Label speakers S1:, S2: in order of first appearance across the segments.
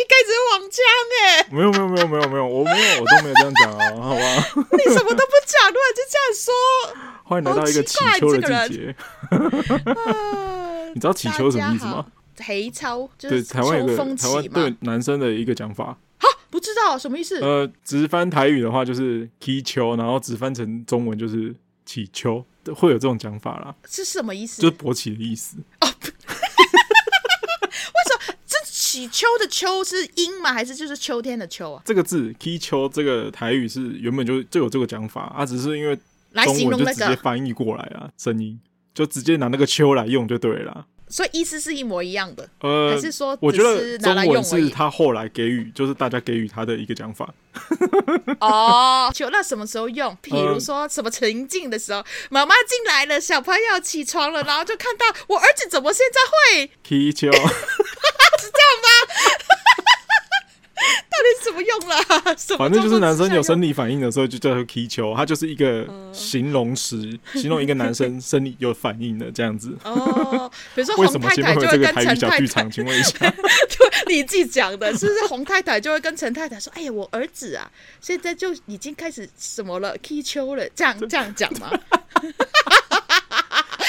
S1: 一开始网枪哎，
S2: 没有没有没有没有没有，我没有我都没有这样讲啊，好吧？
S1: 你什么都不讲，突然就这样说。
S2: 欢迎来到一个祈秋的季节。你知道祈秋什么意思吗？
S1: 黑超就是
S2: 台湾有个
S1: 台湾
S2: 对男生的一个讲法。
S1: 哈，不知道什么意思？
S2: 呃，直翻台语的话就是祈秋，然后直翻成中文就是祈秋，会有这种讲法啦。
S1: 是什么意思？
S2: 就是勃起的意思。
S1: 哦，这祈秋的秋是阴吗？还是就是秋天的秋啊？
S2: 这个字祈秋这个台语是原本就就有这个讲法啊，只是因为中文就直接翻译过来啊，声音就直接拿那个秋来用就对了。
S1: 所以意思是一模一样的，
S2: 呃，
S1: 还是说
S2: 我觉得中文是他后来给予，就是大家给予他的一个讲法。
S1: 哦，就那什么时候用？比如说什么情境的时候，妈妈进来了，小朋友起床了，然后就看到我儿子怎么现在会
S2: 踢球，
S1: 底怎么用了？
S2: 反正就是男生有生理反应的时候，就叫做踢球。它就是一个形容词，形容一个男生生理有反应的这样子。
S1: 哦，比如说 洪太太就会跟陈太太，
S2: 请问一下，
S1: 对，你自己讲的，是不是洪太太就会跟陈太太说：“哎呀，我儿子啊，现在就已经开始什么了，踢球了。”这样这样讲吗？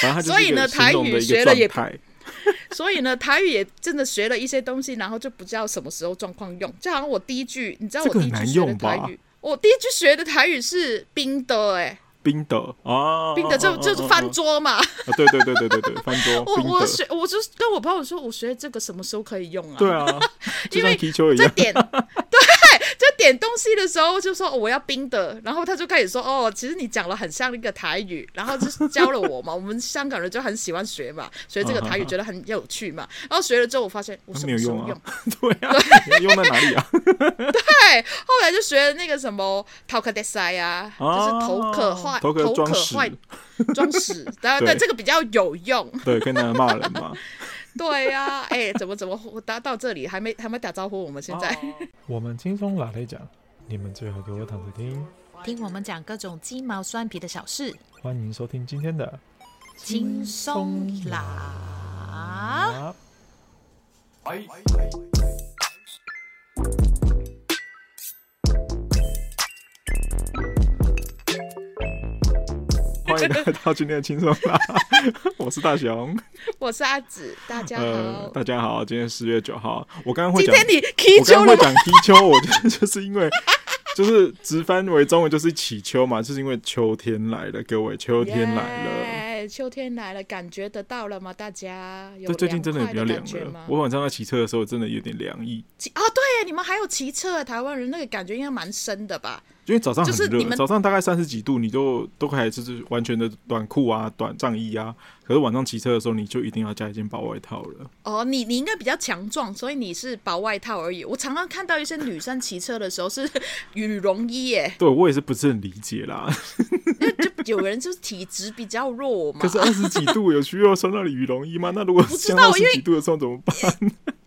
S1: 所以呢，台语学了也。所以呢，台语也真的学了一些东西，然后就不知道什么时候状况用。就好像我第一句，你知道我第一句学的台语，我第一句学的台语是冰的，哎，
S2: 冰的啊，
S1: 冰的就就是翻桌嘛。
S2: 对对对对对对，翻桌。
S1: 我我学，我就跟我朋友说，我学这个什么时候可以用啊？
S2: 对啊，
S1: 因为这点对。就点东西的时候就说、哦、我要冰的，然后他就开始说哦，其实你讲了很像一个台语，然后就教了我嘛。我们香港人就很喜欢学嘛，学这个台语觉得很有趣嘛。然后学了之后，我发现我什么时候用？用
S2: 对啊，对用在哪里啊？
S1: 对，后来就学那个什么头壳的塞啊，就是头壳坏，头壳坏装屎，然后对这个比较有用，
S2: 对，可以拿来骂人嘛。
S1: 对呀、啊，哎、欸，怎么怎么打到这里还没还没打招呼？我们现在，
S2: 我们轻松拿来讲，你们最好给我躺着听，
S1: 听我们讲各种鸡毛蒜皮的小事。
S2: 欢迎收听今天的
S1: 轻松拿。
S2: 欢迎来到今天的轻松啦，我是大雄，
S1: 我是阿紫，大家好，
S2: 呃，大家好，今天十月九号，我刚刚会讲，
S1: 今天你踢
S2: 我刚刚会讲踢球，我就 就是因为就是直翻为中文就是起秋嘛，就是因为秋天来了，各位，秋天来了。Yeah.
S1: 秋天来了，感觉得到了吗？大家有
S2: 最近真的比较凉了。我晚上在骑车的时候，真的有点凉意。
S1: 啊，对，你们还有骑车，台湾人那个感觉应该蛮深的吧？
S2: 因为早上很热，早上大概三十几度，你就都可以就是完全的短裤啊、短上衣啊。可是晚上骑车的时候，你就一定要加一件薄外套了。
S1: 哦，你你应该比较强壮，所以你是薄外套而已。我常常看到一些女生骑车的时候是羽绒衣耶。
S2: 对，我也是不是很理解啦。
S1: 就有人就是体质比较弱嘛。
S2: 可是二十几度有需要穿那里羽绒衣吗？那如果降到二十几度的时候怎么办？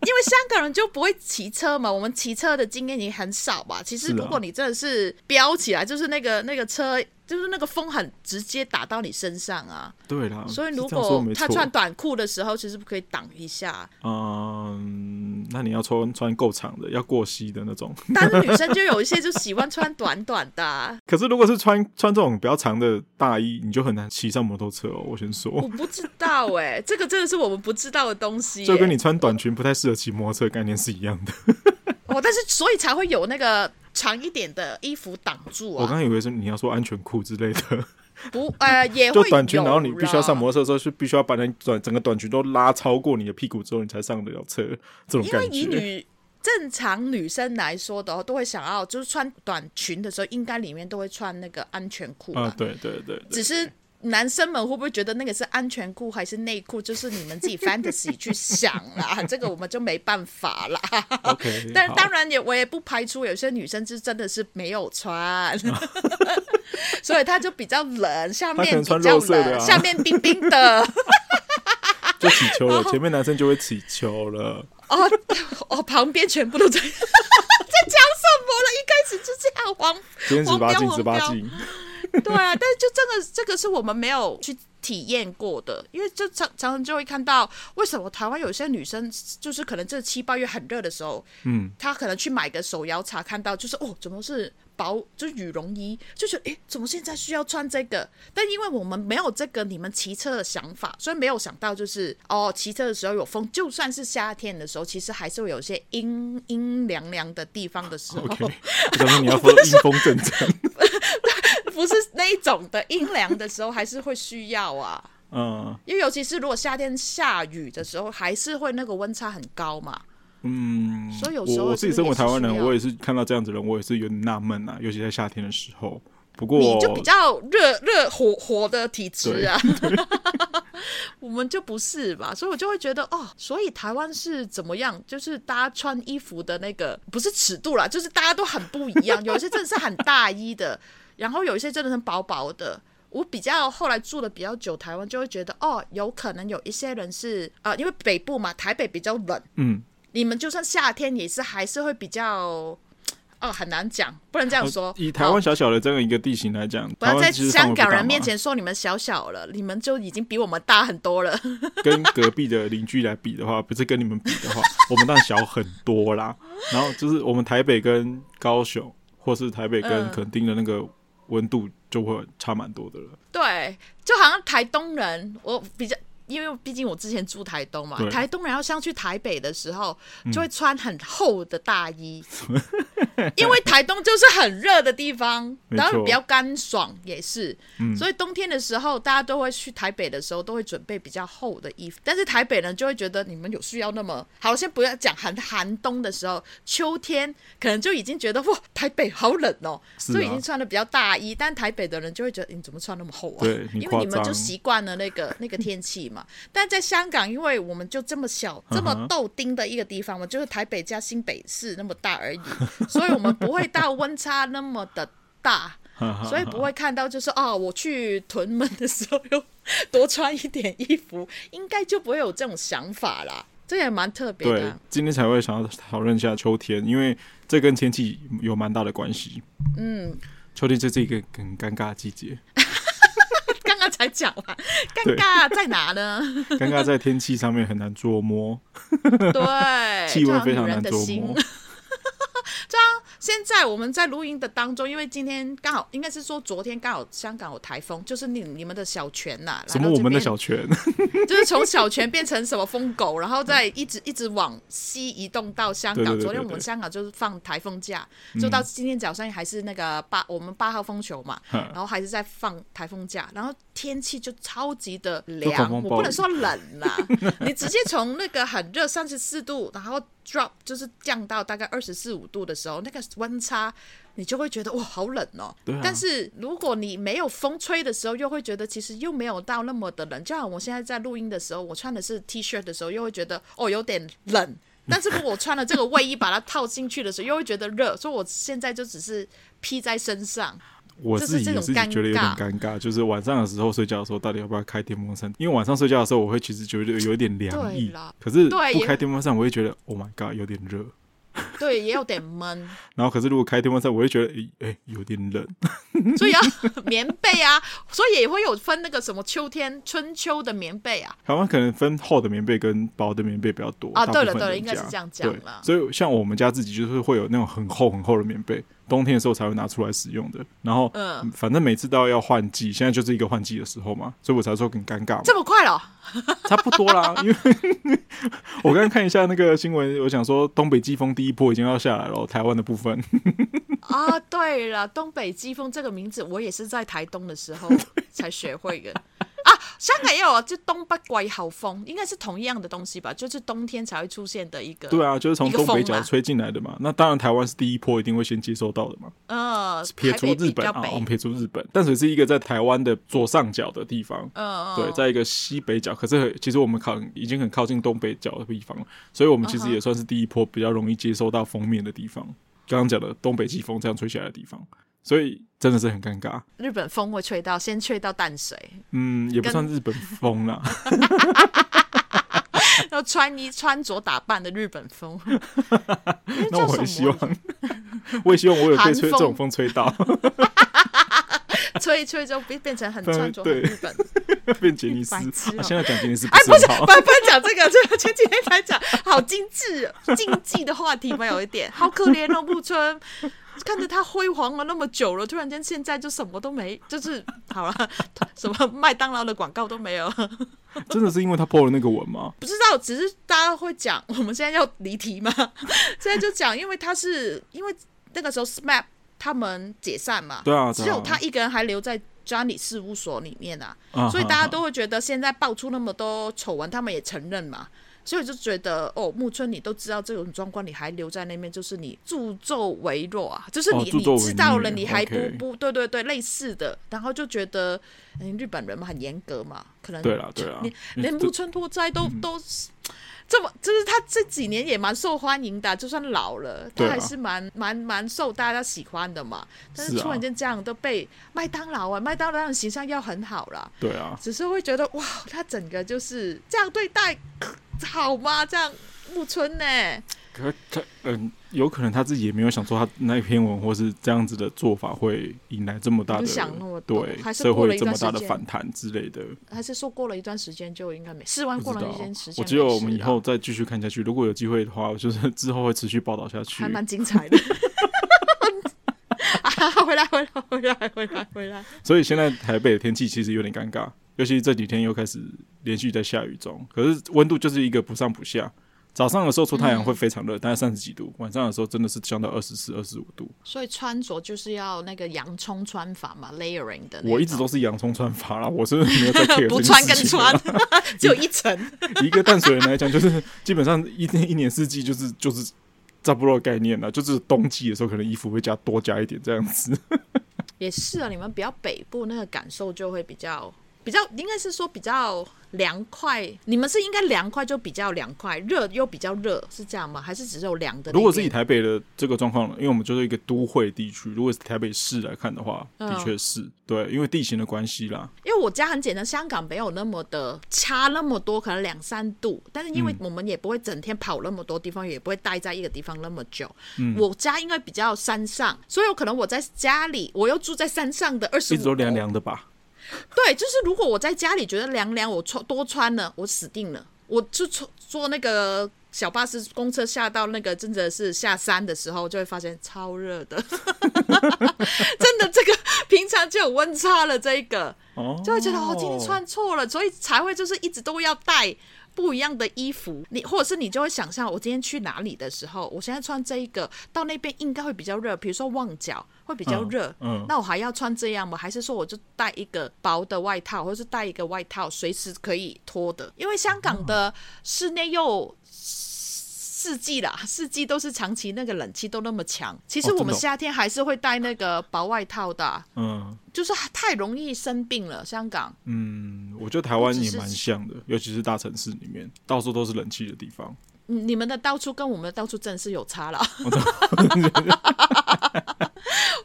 S1: 因为香港人就不会骑车嘛，我们骑车的经验也很少吧。其实如果你真的是飙起来，就是那个那个车。就是那个风很直接打到你身上啊，
S2: 对啦。
S1: 所以如果他穿短裤的时候，其实不可以挡一下。
S2: 嗯，那你要穿穿够长的，要过膝的那种。
S1: 但是女生就有一些就喜欢穿短短的啊。
S2: 可是如果是穿穿这种比较长的大衣，你就很难骑上摩托车哦。我先说，
S1: 我不知道哎，这个真的是我们不知道的东西。
S2: 就跟你穿短裙不太适合骑摩托车概念是一样的。
S1: 哦，但是所以才会有那个。长一点的衣服挡住啊！
S2: 我刚刚以为是你要说安全裤之类的，
S1: 不，呃，也会
S2: 就短裙，然后你必须要上摩托车的时候，是必须要把那短整个短裙都拉超过你的屁股之后，你才上得了车。这种感觉，因为以
S1: 女正常女生来说的话，都会想要就是穿短裙的时候，应该里面都会穿那个安全裤
S2: 啊。对对对，对，
S1: 只是。男生们会不会觉得那个是安全裤还是内裤？就是你们自己 fantasy 去想啦，这个我们就没办法啦。
S2: OK，
S1: 但当然也我也不排除有些女生是真的是没有穿，所以她就比较冷，下面比较冷，下面冰冰的，
S2: 就起球了，前面男生就会起球了。
S1: 哦哦，旁边全部都在在讲什么了？一开始就这样黄，
S2: 今天十八禁，十八禁。
S1: 对啊，但是就这个这个是我们没有去体验过的，因为就常常常就会看到，为什么台湾有些女生就是可能这七八月很热的时候，
S2: 嗯，
S1: 她可能去买个手摇茶，看到就是哦，怎么是薄就是羽绒衣，就觉得诶，怎么现在需要穿这个？但因为我们没有这个你们骑车的想法，所以没有想到就是哦，骑车的时候有风，就算是夏天的时候，其实还是会有些阴阴凉凉的地方的时候。
S2: OK，我想说你要说阴风阵阵。
S1: 不是那一种的阴凉的时候，还是会需要啊。
S2: 嗯，
S1: 因为尤其是如果夏天下雨的时候，还是会那个温差很高嘛。
S2: 嗯，
S1: 所以有时候
S2: 我我自己身为台湾人，我也是看到这样子的人，我也是有点纳闷啊。尤其在夏天的时候，不过
S1: 你就比较热热火火的体质啊，我们就不是吧？所以我就会觉得哦，所以台湾是怎么样？就是大家穿衣服的那个不是尺度啦，就是大家都很不一样。有一些真的是很大衣的。然后有一些真的是薄薄的，我比较后来住的比较久，台湾就会觉得哦，有可能有一些人是啊、呃，因为北部嘛，台北比较冷，
S2: 嗯，
S1: 你们就算夏天也是还是会比较哦，很难讲，不能这样说。
S2: 以台湾小小的这样一个地形来讲，
S1: 不要在香港人面前说你们小小了，你们就已经比我们大很多了。
S2: 跟隔壁的邻居来比的话，不是跟你们比的话，我们当然小很多啦。然后就是我们台北跟高雄，或是台北跟垦丁的那个。温度就会差蛮多的了。
S1: 对，就好像台东人，我比较。因为毕竟我之前住台东嘛，台东人要上去台北的时候，就会穿很厚的大衣，嗯、因为台东就是很热的地方，然后比较干爽也是，嗯、所以冬天的时候大家都会去台北的时候都会准备比较厚的衣服。但是台北人就会觉得你们有需要那么好，先不要讲寒寒冬的时候，秋天可能就已经觉得哇，台北好冷哦，所以已经穿的比较大衣。但台北的人就会觉得你怎么穿那么厚啊？
S2: 对，
S1: 因为你们就习惯了那个那个天气嘛。但在香港，因为我们就这么小、这么豆丁的一个地方嘛，就是台北加新北市那么大而已，所以我们不会到温差那么的大，所以不会看到就是哦，我去屯门的时候又多穿一点衣服，应该就不会有这种想法啦。这也蛮特别的。
S2: 对，今天才会想要讨论一下秋天，因为这跟天气有蛮大的关系。嗯，秋天这是一个很尴尬的季节。
S1: 刚刚才讲完，尴尬在哪呢？
S2: 尴尬在天气上面很难捉摸，
S1: 对，
S2: 气温非常难捉摸。
S1: 现在我们在录音的当中，因为今天刚好应该是说昨天刚好香港有台风，就是你你们的小泉呐、啊，
S2: 什么我们的小泉，
S1: 就是从小泉变成什么疯狗，然后再一直一直往西移动到香港。昨天我们香港就是放台风假，就到今天早上还是那个八我们八号风球嘛，然后还是在放台风假，然后天气就超级的凉，我不能说冷啦，你直接从那个很热三十四度，然后。Drop 就是降到大概二十四五度的时候，那个温差你就会觉得哇好冷哦。对啊。但是如果你没有风吹的时候，又会觉得其实又没有到那么的冷。就好像我现在在录音的时候，我穿的是 T 恤的时候，又会觉得哦有点冷。但是如果我穿了这个卫衣把它套进去的时候，又会觉得热。所以我现在就只是披在身上。
S2: 我自己也是觉得有点尴尬，就是晚上的时候睡觉的时候，到底要不要开电风扇？因为晚上睡觉的时候，我会其实觉得有一点凉意，可是不开电风扇，我会觉得 Oh my God，有点热。
S1: 对，也有点闷。
S2: 然后，可是如果开电风扇，我会觉得，哎、欸欸，有点冷。
S1: 所以要 棉被啊，所以也会有分那个什么秋天、春秋的棉被啊。
S2: 台湾可能分厚的棉被跟薄的棉被比较多
S1: 啊。对了对了，应该是这样讲了。
S2: 所以像我们家自己就是会有那种很厚很厚的棉被，冬天的时候才会拿出来使用的。然后，嗯，反正每次都要换季，现在就是一个换季的时候嘛，所以我才说很尴尬。
S1: 这么快了？
S2: 差不多啦，因为我刚刚看一下那个新闻，我想说东北季风第一波已经要下来了，台湾的部分。
S1: 啊，对了，东北季风这个名字，我也是在台东的时候 才学会的。啊，香港也有啊，就东北季候风，应该是同一样的东西吧？就是冬天才会出现的一个。
S2: 对啊，就是从东北角吹进来的嘛。那当然，台湾是第一波，一定会先接收到的嘛。
S1: 呃，
S2: 撇除日本啊，我们撇除日本，淡水是一个在台湾的左上角的地方。嗯，对，在一个西北角，可是其实我们靠已经很靠近东北角的地方了，所以我们其实也算是第一波比较容易接收到封面的地方。刚刚讲的东北季风这样吹起来的地方。所以真的是很尴尬。
S1: 日本风会吹到，先吹到淡水。
S2: 嗯，也不算日本风啦。
S1: 要穿衣穿着打扮的日本风。
S2: 那我很希望，我也希望我有被吹这种风吹到。
S1: 吹一吹就变变成很穿着很日本，
S2: 变杰尼斯。现在讲杰尼斯，
S1: 哎，不是，不不讲这个，这个前几天才讲，好精致、竞技的话题嘛，有一点，好可怜哦，木村。看着他辉煌了那么久了，突然间现在就什么都没，就是好了，什么麦当劳的广告都没有。
S2: 真的是因为他 po 了那个文吗？
S1: 不知道，只是大家会讲。我们现在要离题吗？现在就讲，因为他是因为那个时候 SMAP 他们解散嘛，
S2: 对啊，
S1: 只有他一个人还留在 Johnny 事务所里面啊，所以大家都会觉得现在爆出那么多丑闻，他们也承认嘛。所以就觉得哦，木村，你都知道这种状况，你还留在那边，就是你助纣为虐啊！就是你、哦、你知道了，你还不不对对对，类似的，然后就觉得，嗯，日本人嘛很严格嘛，可能
S2: 对了对了，
S1: 你连木村拓哉都、嗯、都这么，就是他这几年也蛮受欢迎的，就算老了，他还是蛮蛮蛮受大家喜欢的嘛。但是突然间这样都被麦当劳啊，麦当劳的形象要很好啦，
S2: 对啊，
S1: 只是会觉得哇，他整个就是这样对待。好吗？这样木村呢？
S2: 可他嗯，有可能他自己也没有想说他那篇文或是这样子的做法会引来这么大的
S1: 想那么对，
S2: 社会这么大的反弹之类的。
S1: 还是说过了一段时间就应该没？试完过了一段时间，
S2: 我只有我们以后再继续看下去。如果有机会的话，就是之后会持续报道下去，
S1: 还蛮精彩的。啊，回来，回来，回来，回来，回来。
S2: 所以现在台北的天气其实有点尴尬。尤其这几天又开始连续在下雨中，可是温度就是一个不上不下。早上的时候出太阳会非常热，大概三十几度；晚上的时候真的是降到二十四、二十五度。
S1: 所以穿着就是要那个洋葱穿法嘛，layering 的。
S2: 我一直都是洋葱穿法啦，我是没有在 care
S1: 不穿跟穿，只有一层。
S2: 一个淡水人来讲，就是基本上一一年四季就是就是差不多的概念了，就是冬季的时候可能衣服会加多加一点这样子。
S1: 也是啊，你们比较北部那个感受就会比较。比较应该是说比较凉快，你们是应该凉快就比较凉快，热又比较热，是这样吗？还是只有凉的？
S2: 如果是以台北的这个状况，因为我们就是一个都会地区，如果是台北市来看的话，的确是、嗯、对，因为地形的关系啦。
S1: 因为我家很简单，香港没有那么的差那么多，可能两三度，但是因为我们也不会整天跑那么多地方，嗯、也不会待在一个地方那么久。嗯，我家应该比较山上，所以有可能我在家里，我又住在山上的二十五，一直
S2: 都凉凉的吧。
S1: 对，就是如果我在家里觉得凉凉，我穿多穿了，我死定了。我就坐坐那个小巴士、公车下到那个真的是下山的时候，就会发现超热的。真的，这个平常就有温差了，这一个就会觉得哦，今天穿错了，所以才会就是一直都要带。不一样的衣服，你或者是你就会想象，我今天去哪里的时候，我现在穿这一个，到那边应该会比较热，比如说旺角会比较热，嗯，嗯，那我还要穿这样吗？还是说我就带一个薄的外套，或者是带一个外套，随时可以脱的？因为香港的室内又。四季啦，四季都是长期那个冷气都那么强。其实我们夏天还是会带那个薄外套的。嗯，就是太容易生病了。香港，
S2: 嗯，我觉得台湾也蛮像的，尤其是大城市里面，到处都是冷气的地方。
S1: 你们的到处跟我们的到处真的是有差了。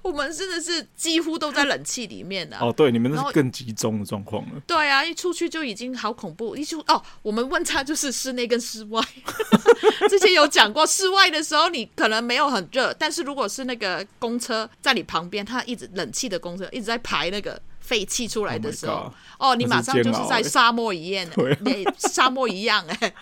S1: 我们真的是几乎都在冷气里面的
S2: 哦，对，你们那是更集中的状况了。
S1: 对啊，一出去就已经好恐怖。一出哦，我们温差就是室内跟室外。之前有讲过，室外的时候你可能没有很热，但是如果是那个公车在你旁边，它一直冷气的公车一直在排那个。废气出来的时候，oh、哦，你马上就是在 沙漠一样，你沙漠一样哎，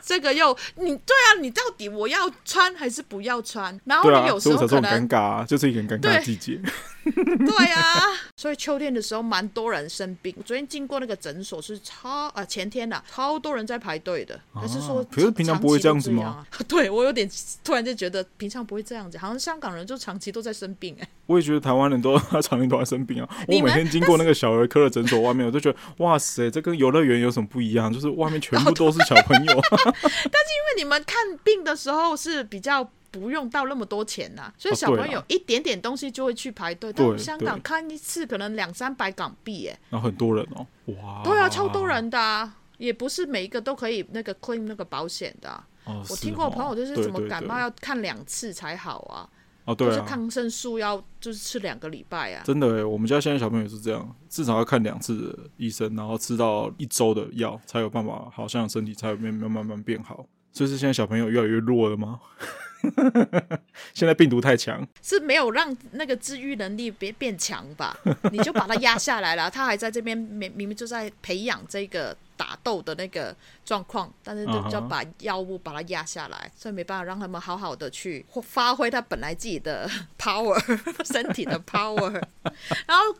S1: 这个又你对啊，你到底我要穿还是不要穿？然后你有时候可能
S2: 尴尬、啊，就是一个很尴尬的季节。
S1: 对啊，所以秋天的时候蛮多人生病。昨天经过那个诊所是超啊，前天呐、啊，超多人在排队的。还是说，
S2: 可是平常不会这样子吗？
S1: 对我有点突然就觉得平常不会这样子，好像香港人就长期都在生病哎。
S2: 我也觉得台湾人都常年都在生病啊。我每天经过那个小儿科的诊所外面，我就觉得哇塞，这跟游乐园有什么不一样？就是外面全部都是小朋友。但是因
S1: 为你们看病的时候是比较。不用到那么多钱呐、啊，所以小朋友一点点东西就会去排队。到、啊、香港看一次可能两三百港币，哎，
S2: 然后很多人哦，哇，
S1: 对啊，超多人的、啊，也不是每一个都可以那个 claim 那个保险的、啊哦。我听过我朋友就是怎么感冒要看两次才好啊，
S2: 哦，对，
S1: 就是抗生素要就是吃两个礼拜啊。
S2: 真的哎，我们家现在小朋友也是这样，至少要看两次的医生，然后吃到一周的药才有办法，好像身体才有慢慢慢慢变好。所以是现在小朋友越来越弱了吗？现在病毒太强，
S1: 是没有让那个治愈能力变变强吧？你就把它压下来了，他还在这边明明明就在培养这个。打斗的那个状况，但是就要把药物把它压下来，uh -huh. 所以没办法让他们好好的去发挥他本来自己的 power，身体的 power。然后，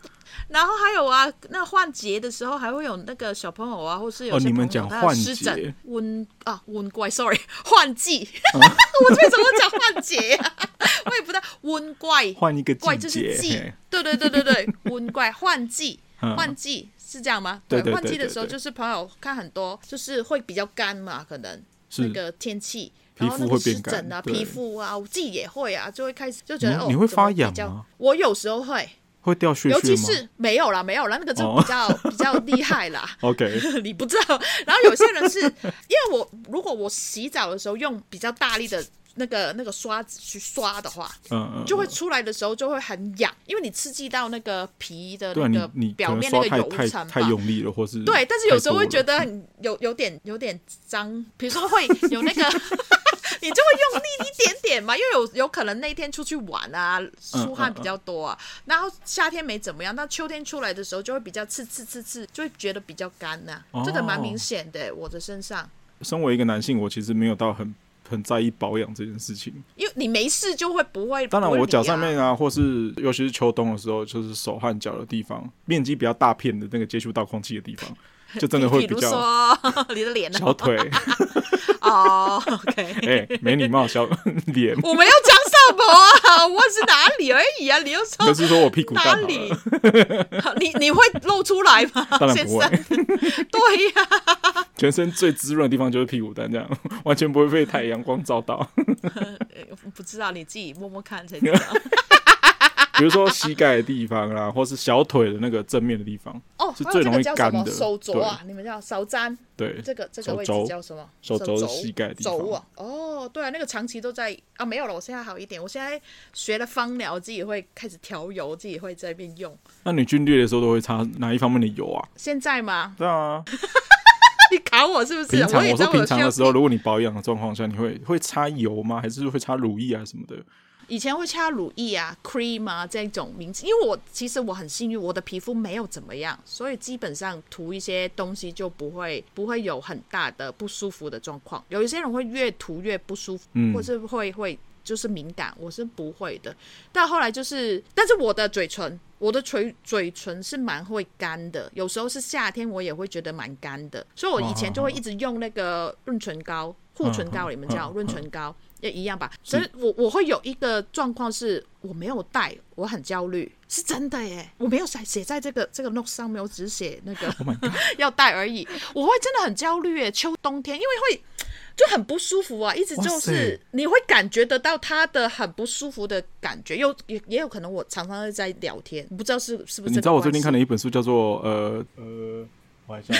S1: 然后还有啊，那换节的时候还会有那个小朋友啊，或是有些朋友他湿疹、温啊温怪，sorry，换季。Uh -huh. 我为什么讲换节啊？我也不知道温怪，
S2: 换一个
S1: 怪就是季，对对对对对，温怪换季，换季。是这样吗？对，换季的时候就是朋友看很多，就是会比较干嘛，可能那个天气，
S2: 皮肤会
S1: 变疹啊，皮肤啊，我自己也会啊，就会开始就觉得哦，
S2: 你会发痒吗？
S1: 我有时候会，
S2: 会掉屑屑吗？
S1: 尤其是没有啦，没有啦，那个就比较、哦、比较厉害啦。
S2: OK，
S1: 你不知道。然后有些人是因为我如果我洗澡的时候用比较大力的。那个那个刷子去刷的话，嗯嗯，就会出来的时候就会很痒，因为你刺激到那个皮的那个表面那个油层
S2: 太，太用力了，或是
S1: 对，但是有时候会觉得很有有点有点脏，比如说会有那个 你就会用力一点点嘛，因为有有可能那天出去玩啊，出汗比较多啊，然后夏天没怎么样，到秋天出来的时候就会比较刺刺刺刺，就会觉得比较干呐，哦，这个蛮明显的，我的身上。
S2: 身为一个男性，我其实没有到很。很在意保养这件事情，
S1: 因为你没事就会不会。
S2: 当然，我脚上面啊，或是尤其是秋冬的时候，就是手和脚的地方，面积比较大片的那个接触到空气的地方，就真的会比较。
S1: 你的脸、
S2: 小腿。
S1: 哦、oh,，OK，
S2: 哎、欸，没礼貌，小脸。
S1: 我没有讲什么啊，我是哪里而已啊？你又说？
S2: 可是说我屁股
S1: 哪里？你你会露出来吗？
S2: 当然不会。
S1: 对呀、啊，
S2: 全身最滋润的地方就是屁股蛋，这样 完全不会被太阳光照到。
S1: 不知道，你自己摸摸看才知道。
S2: 比如说膝盖的地方啦，或是小腿的那个正面的地方，
S1: 哦，
S2: 是最容易干的。
S1: 手肘啊，你们叫手肘。
S2: 对，
S1: 这个这个位置叫什么？
S2: 手肘是膝盖的地方。
S1: 肘啊，哦，对啊，那个长期都在啊，没有了，我现在好一点。我现在学了芳疗，自己会开始调油，自己会在这边用。
S2: 那你军旅的时候都会擦哪一方面的油啊？
S1: 现在吗？
S2: 对啊。
S1: 你考我是不是？
S2: 平常我，我说平常的时候，如果你保养的状况下，你会会擦油吗？还是会擦乳液啊什么的？
S1: 以前会擦乳液啊、cream 啊这种名字，因为我其实我很幸运，我的皮肤没有怎么样，所以基本上涂一些东西就不会不会有很大的不舒服的状况。有一些人会越涂越不舒服，嗯、或是会会就是敏感，我是不会的。但后来就是，但是我的嘴唇，我的嘴嘴唇是蛮会干的，有时候是夏天我也会觉得蛮干的，所以我以前就会一直用那个润唇膏、护唇膏，你们叫润唇膏。也一样吧，所以我我会有一个状况是，我没有带，我很焦虑，是真的耶，我没有写写在这个这个 note 上面，我只写那个、oh、要带而已，我会真的很焦虑耶，秋冬天，因为会就很不舒服啊，一直就是你会感觉得到他的很不舒服的感觉，又也也有可能我常常在聊天，不知道是是不是？你
S2: 知道我最近看了一本书，叫做呃呃，我还想。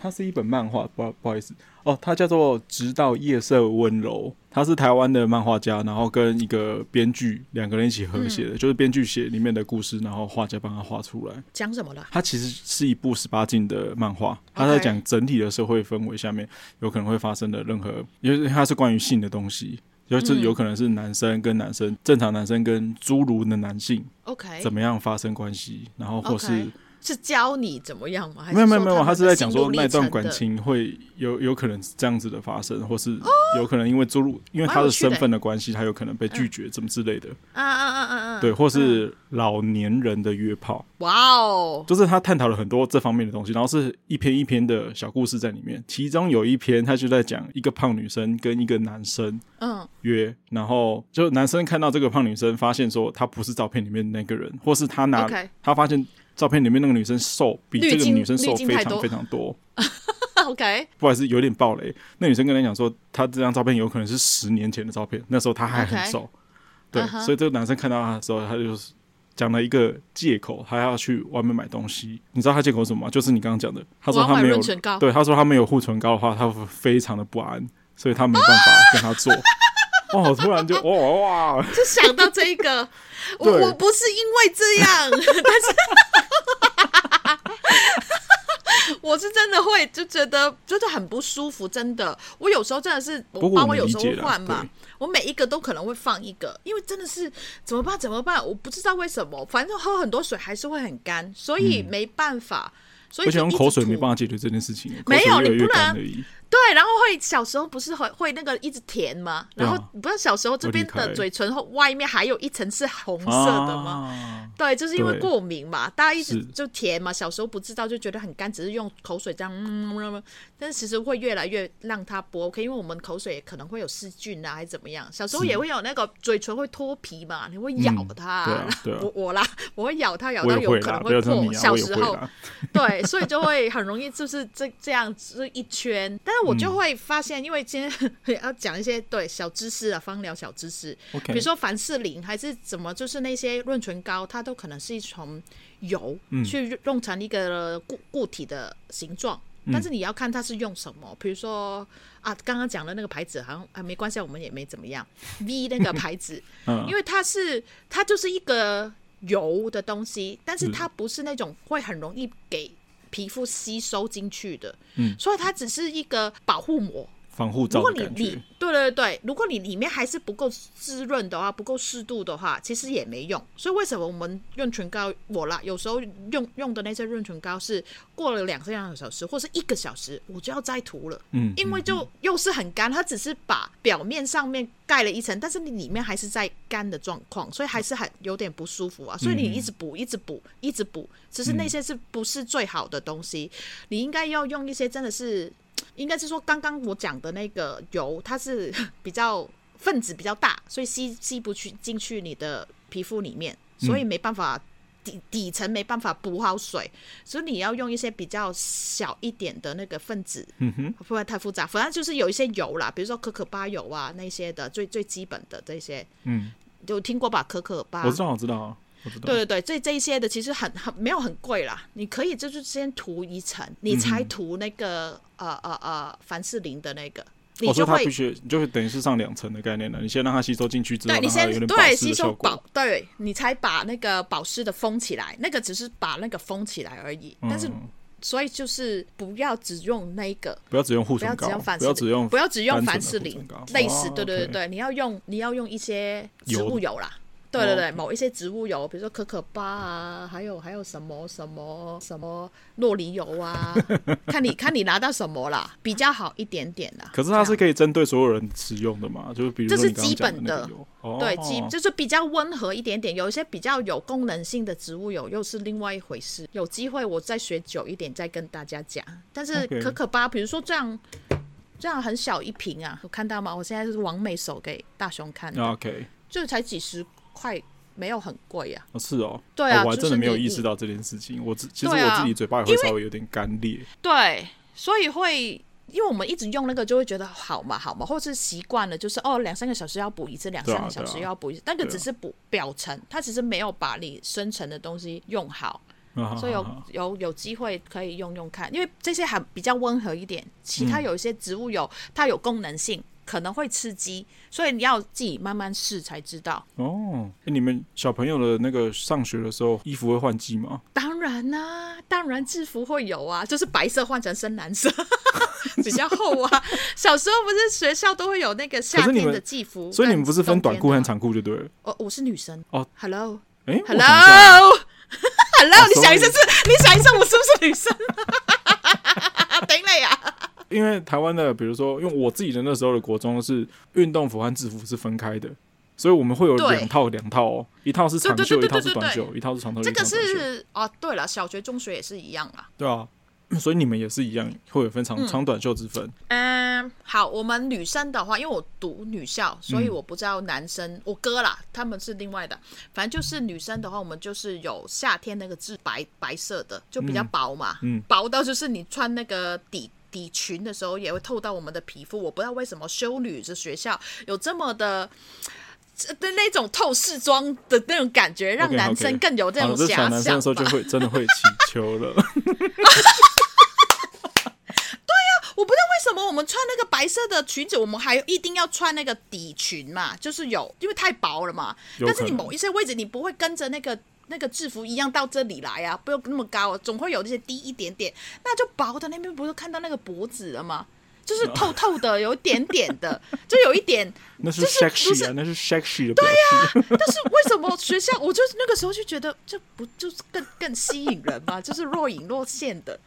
S2: 它是一本漫画，不不好意思哦，它叫做《直到夜色温柔》，它是台湾的漫画家，然后跟一个编剧两个人一起合写的，嗯、就是编剧写里面的故事，然后画家帮他画出来。
S1: 讲什么了？
S2: 它其实是一部十八禁的漫画，它在讲整体的社会氛围下面有可能会发生的任何，因为它是关于性的东西，就是有可能是男生跟男生，正常男生跟侏儒的男性，OK，怎么样发生关系，然后或是。
S1: 是教你怎么样吗？
S2: 没有没有没有，他是在讲说那段感情会有有可能这样子的发生，或是有可能因为注入，因为他的身份的关系，他有可能被拒绝，怎么之类的。啊啊啊啊啊！对，或是老年人的约炮。哇哦！就是他探讨了很多这方面的东西，然后是一篇一篇的小故事在里面。其中有一篇，他就在讲一个胖女生跟一个男生嗯约，然后就男生看到这个胖女生，发现说她不是照片里面那个人，或是他拿他发现。照片里面那个女生瘦，比这个女生瘦非常非常多。
S1: OK，
S2: 不好意思，有点暴雷。那女生跟他讲说，她这张照片有可能是十年前的照片，那时候她还很瘦。对，uh -huh. 所以这个男生看到她的时候，他就讲了一个借口，他要去外面买东西。你知道他借口是什么吗？就是你刚刚讲的，他说他没有，对，他说他没有护唇膏的话，他会非常的不安，所以他没办法跟他做。哦，突然就哇哇，
S1: 就想到这一个，我我不是因为这样，但是。我 我是真的会就觉得就是很不舒服，真的。我有时候真的是，我包我有时候换嘛，我每一个都可能会放一个，因为真的是怎么办？怎么办？我不知道为什么，反正喝很多水还是会很干，所以没办法。嗯、所以
S2: 而且用口水没办法解决这件事情，
S1: 没有你不能。对，然后会小时候不是会会那个一直甜吗？然后不是小时候这边的嘴唇后外面还有一层是红色的吗？啊、对，就是因为过敏嘛，大家一直就甜嘛。小时候不知道就觉得很干，只是用口水这样，嗯、但是其实会越来越让它不 OK，因为我们口水也可能会有细菌啊，还是怎么样？小时候也会有那个嘴唇会脱皮嘛，你会咬它。嗯啊啊、我我啦，我会咬它，咬到有可能会破。小时候，对，所以就会很容易就是这这样子一圈，但是。我就会发现，因为今天要讲一些对小知识啊，芳疗小知识.比如说凡士林还是怎么，就是那些润唇膏，它都可能是一种油去弄成一个固固体的形状，嗯、但是你要看它是用什么，比如说啊，刚刚讲的那个牌子好像啊没关系，我们也没怎么样，V 那个牌子，因为它是它就是一个油的东西，但是它不是那种会很容易给。皮肤吸收进去的，嗯，所以它只是一个保护膜。如果你你对对对，如果你里面还是不够滋润的话，不够适度的话，其实也没用。所以为什么我们润唇膏，我啦，有时候用用的那些润唇膏是过了两三个小时或是一个小时，我就要再涂了。嗯，因为就又是很干，它只是把表面上面盖了一层，但是你里面还是在干的状况，所以还是很有点不舒服啊。所以你一直补，一直补，一直补，其实那些是不是最好的东西？你应该要用一些真的是。应该是说，刚刚我讲的那个油，它是 比较分子比较大，所以吸吸不去进去你的皮肤里面，所以没办法底底层没办法补好水，所以你要用一些比较小一点的那个分子，嗯哼，不会太复杂。反正就是有一些油啦，比如说可可巴油啊那些的，最最基本的这些，嗯，有听过吧？可可巴，
S2: 我知道，我知道。
S1: 对对对，这这一些的其实很很没有很贵啦，你可以就是先涂一层，你才涂那个、嗯、呃呃呃凡士林的那个，你就会、哦、它必须
S2: 就会等于是上两层的概念了。你先让它吸收进去之后，
S1: 对你先对吸收保，对你才把那个保湿的封起来，那个只是把那个封起来而已。嗯、但是所以就是不要只用那个，
S2: 不要只用护唇膏，不要只用
S1: 不要只用凡士林类似，对对对你要用你要用一些植物油啦。对对对，某一些植物油，比如说可可巴啊，还有还有什么什么什么洛梨油啊，看你看你拿到什么啦，比较好一点点啦。
S2: 可是它是可以针对所有人使用的嘛？就是比如说这是基本的，
S1: 对，基就是比较温和一点点。有一些比较有功能性的植物油又是另外一回事。有机会我再学久一点再跟大家讲。但是可可巴，比如说这样这样很小一瓶啊，有看到吗？我现在是完美手给大雄看的，OK，就才几十。块没有很贵呀，
S2: 是哦，
S1: 对啊，
S2: 我还真的没有意识到这件事情。我自其实我自己嘴巴也会稍微有点干裂，
S1: 对，所以会因为我们一直用那个，就会觉得好嘛好嘛，或是习惯了，就是哦两三个小时要补一次，两三个小时要补一次，那个只是补表层，它其实没有把你深层的东西用好，所以有有有机会可以用用看，因为这些还比较温和一点，其他有一些植物油它有功能性。可能会吃鸡，所以你要自己慢慢试才知道。
S2: 哦，你们小朋友的那个上学的时候，衣服会换季吗？
S1: 当然啦、啊，当然制服会有啊，就是白色换成深蓝色，比较厚啊。小时候不是学校都会有那个夏天的季服，
S2: 所以你们不是分短裤和长裤就对了。
S1: 哦，我是女生哦。Hello，
S2: 哎、欸、
S1: ，Hello，Hello，你想一下是，你想一下我是不是女生？等一下呀。
S2: 因为台湾的，比如说，因为我自己的那时候的国中是运动服和制服是分开的，所以我们会有两套两套哦，一套是长袖，一套是短袖，一套是长袖。
S1: 这个是啊，对了，小学、中学也是一样啊。
S2: 对啊，所以你们也是一样，会有分长长短袖之分。
S1: 嗯，好，我们女生的话，因为我读女校，所以我不知道男生，我哥啦，他们是另外的。反正就是女生的话，我们就是有夏天那个制白白色的，就比较薄嘛，嗯，薄到就是你穿那个底。底裙的时候也会透到我们的皮肤，我不知道为什么修女这学校有这么的的那种透视装的那种感觉，让男生更有这种遐想。
S2: 男生的时候就会真的会起球了。
S1: 对呀、啊，我不知道为什么我们穿那个白色的裙子，我们还一定要穿那个底裙嘛，就是有因为太薄了嘛。但是你某一些位置你不会跟着那个。那个制服一样到这里来啊，不用那么高，总会有那些低一点点，那就薄的那边不是看到那个脖子了吗？就是 透透的，有一点点的，就有一点，
S2: 那是 sexy 啊，那是 sexy 的。
S1: 对呀、啊，但是为什么学校，我就那个时候就觉得，这不就是更更吸引人吗？就是若隐若现的。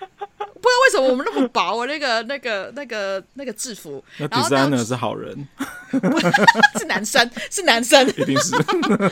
S1: 不知道为什么我们那么薄啊，那个、那个、那个、那个制服。
S2: 那第三呢是好人，
S1: 是男生，是男生，
S2: 一定是。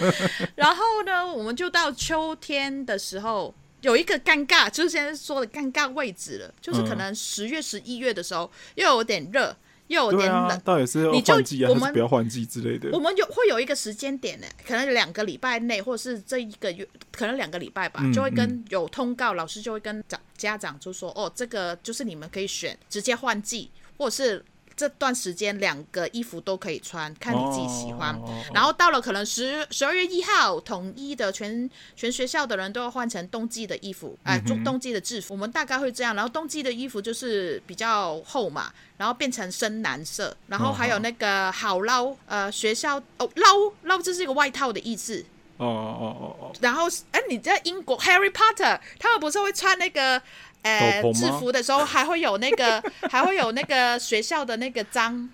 S1: 然后呢，我们就到秋天的时候，有一个尴尬，就是现在说的尴尬位置了，就是可能十月、十一月的时候，又有点热。又有点冷，啊、
S2: 到底是要换季啊，还是不要换季之类的？
S1: 我们有会有一个时间点呢，可能两个礼拜内，或者是这一个月，可能两个礼拜吧，嗯、就会跟有通告，老师就会跟长家长就说，哦，这个就是你们可以选直接换季，或者是。这段时间两个衣服都可以穿，看你自己喜欢。Oh. 然后到了可能十十二月一号，统一的全全学校的人都要换成冬季的衣服，哎、mm，冬、hmm. 冬季的制服。我们大概会这样。然后冬季的衣服就是比较厚嘛，然后变成深蓝色。然后还有那个好捞，呃，学校哦捞捞，这是一个外套的意思。哦哦哦哦。然后哎，你在英国 Harry Potter，他们不是会穿那个？呃，制服的时候还会有那个，还会有那个学校的那个章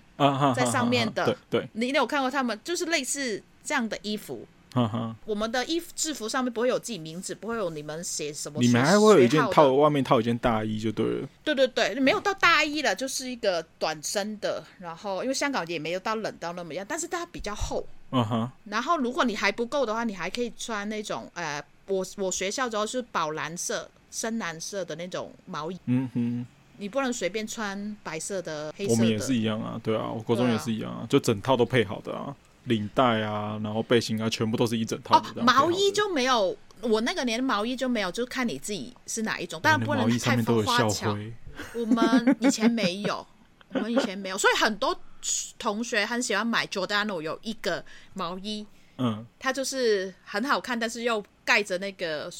S1: 在上面的。对对，你有看过他们，就是类似这样的衣服。我们的衣服制服上面不会有自己名字，不会有你们写什么。
S2: 你们还会有一件套外面套一件大衣就对了。
S1: 对对对，没有到大衣了，就是一个短身的。然后因为香港也没有到冷到那么样，但是它比较厚。嗯哼。然后如果你还不够的话，你还可以穿那种呃，我我学校之后是宝蓝色。深蓝色的那种毛衣，嗯哼，你不能随便穿白色的、黑色的。
S2: 我们也是一样啊，对啊，我国中也是一样啊，就整套都配好的啊，领带啊，然后背心啊，全部都是一整套。哦，
S1: 毛衣就没有，我那个年毛衣就没有，就看你自己是哪一种，但不能太花俏。我们以前没有，我们以前没有，所以很多同学很喜欢买 Giordano 有一个毛衣，嗯，它就是很好看，但是又盖着那个。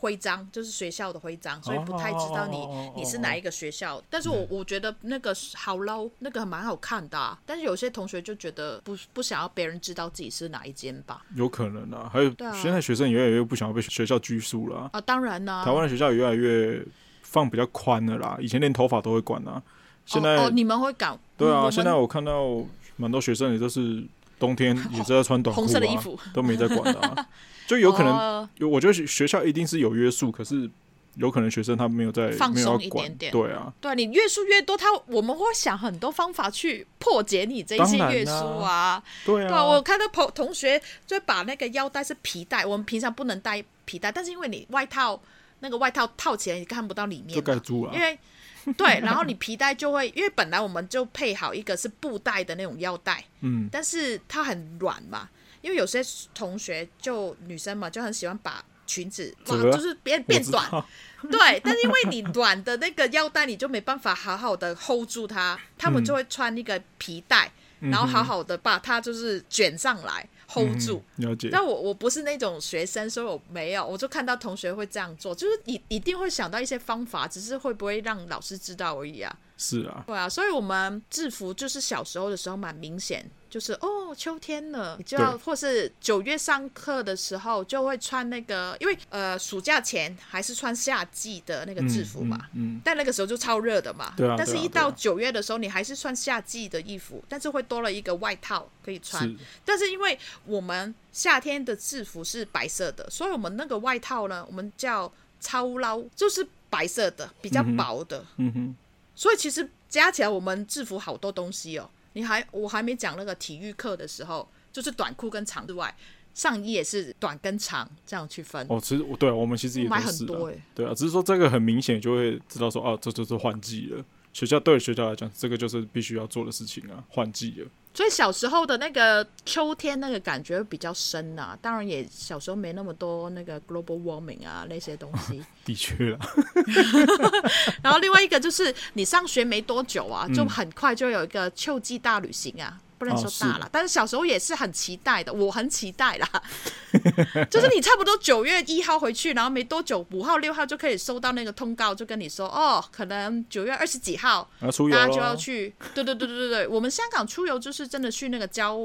S1: 徽章就是学校的徽章，所以不太知道你、oh, oh, oh, oh, oh. 你是哪一个学校。但是我我觉得那个好捞，那个蛮好看的、啊。但是有些同学就觉得不不想要别人知道自己是哪一间吧？
S2: 有可能啊。还有、啊、现在学生也越来越不想要被学校拘束了啊。
S1: 当然啦、啊，
S2: 台湾的学校也越来越放比较宽了啦。以前连头发都会管啊，现在、oh, oh,
S1: 你们会搞？
S2: 对啊，
S1: 嗯、
S2: 现在我看到蛮多学生也都是冬天也是在穿短裤、啊、红色的衣服，都没在管的、啊。就有可能，有我觉得学校一定是有约束，可是有可能学生他没有在
S1: 放松一点点，
S2: 对啊，
S1: 对你约束越多，他我们会想很多方法去破解你这一些约束啊，
S2: 对啊，
S1: 对啊，我看到同同学就把那个腰带是皮带，我们平常不能带皮带，但是因为你外套那个外套套起来你看不到里面，
S2: 就盖住了，
S1: 因为 对，然后你皮带就会，因为本来我们就配好一个是布带的那种腰带，嗯，但是它很软嘛。因为有些同学就女生嘛，就很喜欢把裙子哇，就是变变短，对。但是因为你短的那个腰带，你就没办法好好的 hold 住它，他们就会穿一个皮带，嗯、然后好好的把它就是卷上来 hold 住。
S2: 嗯、了解。
S1: 但我我不是那种学生，所以我没有，我就看到同学会这样做，就是一一定会想到一些方法，只是会不会让老师知道而已啊。
S2: 是啊。
S1: 对啊，所以我们制服就是小时候的时候蛮明显。就是哦，秋天了，你就要或是九月上课的时候就会穿那个，因为呃暑假前还是穿夏季的那个制服嘛，嗯，嗯嗯，但那个时候就超热的嘛，对啊，但是一到九月的时候，你还是穿夏季的衣服，但是会多了一个外套可以穿，是。但是因为我们夏天的制服是白色的，所以我们那个外套呢，我们叫超捞，就是白色的，比较薄的，嗯哼，嗯哼，所以其实加起来我们制服好多东西哦。你还我还没讲那个体育课的时候，就是短裤跟长之外，上衣也是短跟长这样去分。
S2: 哦，其实对我们其实也买很多哎，对啊，只是说这个很明显就会知道说，哦，这就是换季了。学校对学校来讲，这个就是必须要做的事情啊，换季了。
S1: 所以小时候的那个秋天那个感觉比较深呐、啊，当然也小时候没那么多那个 global warming 啊那些东西。
S2: 的确啦。
S1: 然后另外一个就是你上学没多久啊，就很快就有一个秋季大旅行啊。不能说大了，哦、但是小时候也是很期待的，我很期待啦。就是你差不多九月一号回去，然后没多久五号六号就可以收到那个通告，就跟你说哦，可能九月二十几号，大家就要去。对对对对对对，我们香港出游就是真的去那个郊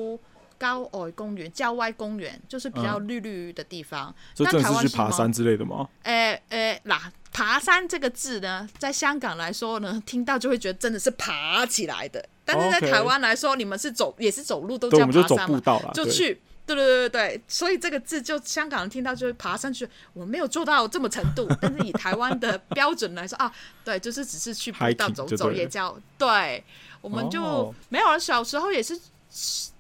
S1: 郊外公园、郊外公园，就是比较绿绿的地方。
S2: 这真的是去爬山之类的吗？
S1: 诶诶，那爬山这个字呢，在香港来说呢，听到就会觉得真的是爬起来的。但是在台湾来说，你们是走也是走路都叫爬山嘛？就去。对对对对，所以这个字就香港人听到就会爬上去。我没有做到这么程度，但是以台湾的标准来说啊，对，就是只是去步道走走也叫对。我们就、哦、没有了。小时候也是